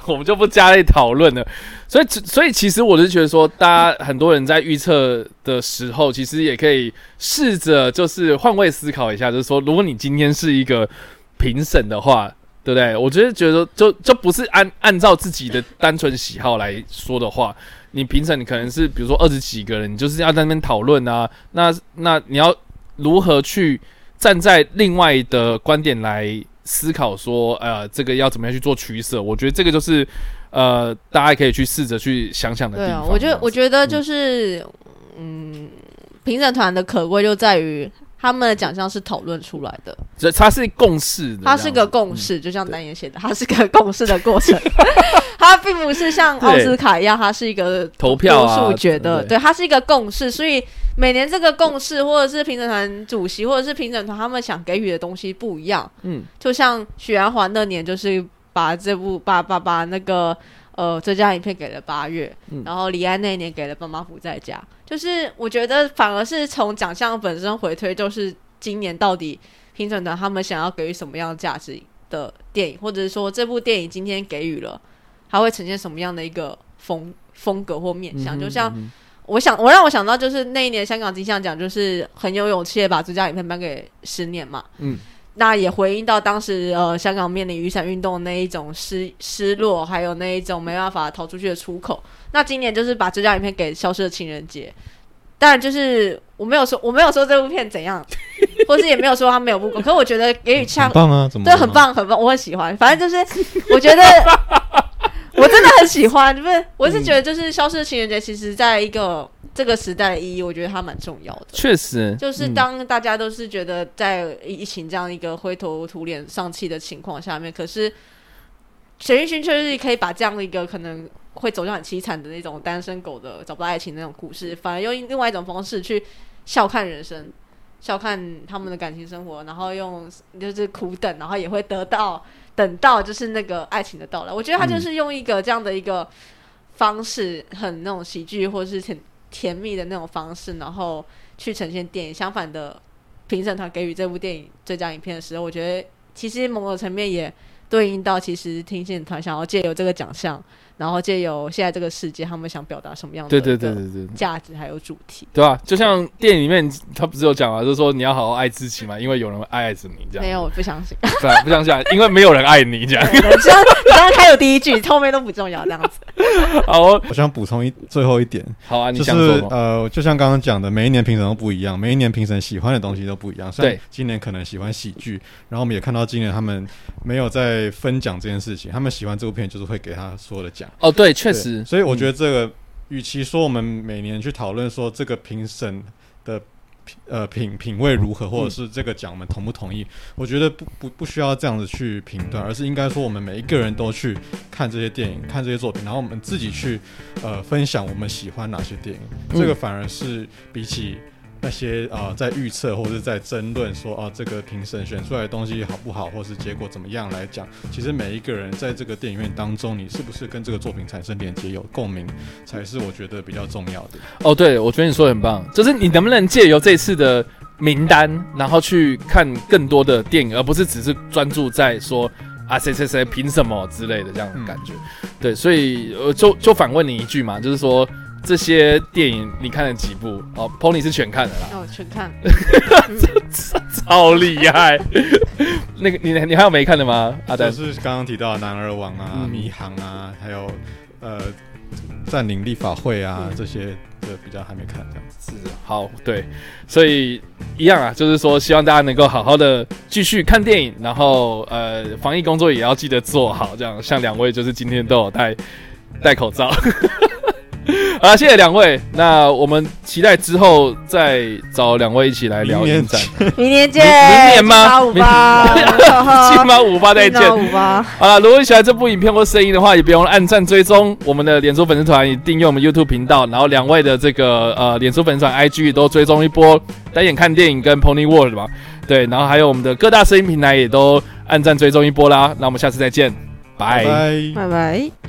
我们就不加类讨论了。所以，所以其实我是觉得说，大家很多人在预测的时候，其实也可以试着就是换位思考一下，就是说，如果你今天是一个评审的话，对不对？我觉得觉得就就不是按按照自己的单纯喜好来说的话，你评审你可能是比如说二十几个人，你就是要在那边讨论啊，那那你要如何去站在另外的观点来思考说，呃，这个要怎么样去做取舍？我觉得这个就是。呃，大家可以去试着去想想的地方。对啊，我觉得，我觉得就是，嗯，评审团的可贵就在于他们的奖项是讨论出来的，这它是共识，它是个共识，就像单言写的，它是个共识的过程，它并不是像奥斯卡一样，它是一个投票多数觉得，对，它是一个共识，所以每年这个共识或者是评审团主席或者是评审团他们想给予的东西不一样，嗯，就像许鞍华那年就是。把这部把把把那个呃最佳影片给了八月，然后李安那一年给了《爸妈不在家》，就是我觉得反而是从奖项本身回推，就是今年到底评审团他们想要给予什么样的价值的电影，或者是说这部电影今天给予了，它会呈现什么样的一个风风格或面向？就像我想，我让我想到就是那一年香港金像奖，就是很有勇气的把最佳影片颁给《十年》嘛，嗯。那也回应到当时呃香港面临雨伞运动那一种失失落，还有那一种没办法逃出去的出口。那今年就是把这张影片给消失的情人节，当然就是我没有说我没有说这部片怎样，或是也没有说他没有不可是我觉得给予像棒啊，怎么对很棒很棒，我很喜欢。反正就是我觉得 我真的很喜欢，不是我是觉得就是消失的情人节，其实在一个。这个时代的意义，我觉得它蛮重要的。确实，就是当大家都是觉得在疫情这样一个灰头土脸、丧气的情况下面，可是陈奕迅确实可以把这样的一个可能会走向很凄惨的那种单身狗的找不到爱情那种故事，反而用另外一种方式去笑看人生，笑看他们的感情生活，然后用就是苦等，然后也会得到等到就是那个爱情的到来。我觉得他就是用一个这样的一个方式，很那种喜剧或者是挺。甜蜜的那种方式，然后去呈现电影。相反的，评审团给予这部电影最佳影片的时候，我觉得其实某种层面也对应到，其实听信团想要借由这个奖项。然后借由现在这个世界，他们想表达什么样的对对对对对价值还有主题，对吧？就像电影里面他不是有讲啊，就是说你要好好爱自己嘛，因为有人爱爱着你这样。没有，我不相信。对，不相信，因为没有人爱你这样。你刚刚开有第一句，后面都不重要这样子。好，我想补充一最后一点。好啊，就是呃，就像刚刚讲的，每一年评审都不一样，每一年评审喜欢的东西都不一样。对，今年可能喜欢喜剧，然后我们也看到今年他们没有在分奖这件事情，他们喜欢这部片就是会给他所有的奖。哦，对，确实。所以我觉得这个，与其说我们每年去讨论说这个评审的呃品品味如何，或者是这个奖我们同不同意，我觉得不不不需要这样子去评断，而是应该说我们每一个人都去看这些电影，看这些作品，然后我们自己去呃分享我们喜欢哪些电影，这个反而是比起。那些啊，在预测或者是在争论说啊，这个评审选出来的东西好不好，或是结果怎么样来讲，其实每一个人在这个电影院当中，你是不是跟这个作品产生连接、有共鸣，才是我觉得比较重要的。哦，对，我觉得你说的很棒，就是你能不能借由这次的名单，然后去看更多的电影，而不是只是专注在说啊谁谁谁凭什么之类的这样的感觉。对，所以呃，就就反问你一句嘛，就是说。这些电影你看了几部？哦，Pony 是全看的啦。哦，全看，超厉害。那个你你还有没看的吗？阿丹是刚刚提到《男儿王》啊，《迷航》啊，还有呃《占领立法会》啊，这些的比较还没看这样子。是好，对，所以一样啊，就是说希望大家能够好好的继续看电影，然后呃，防疫工作也要记得做好。这样，像两位就是今天都有戴戴口罩。好，谢谢两位。那我们期待之后再找两位一起来聊影展。明年见。明年吗？五八，七八五八再见。五八。好了，如果你喜欢这部影片或声音的话，也别忘了按赞追踪我们的脸书粉丝团，也订阅我们 YouTube 频道。然后两位的这个呃脸书粉丝团 IG 都追踪一波，单眼看电影跟 Pony World 吧。对，然后还有我们的各大声音平台也都按赞追踪一波啦。那我们下次再见，拜拜拜拜。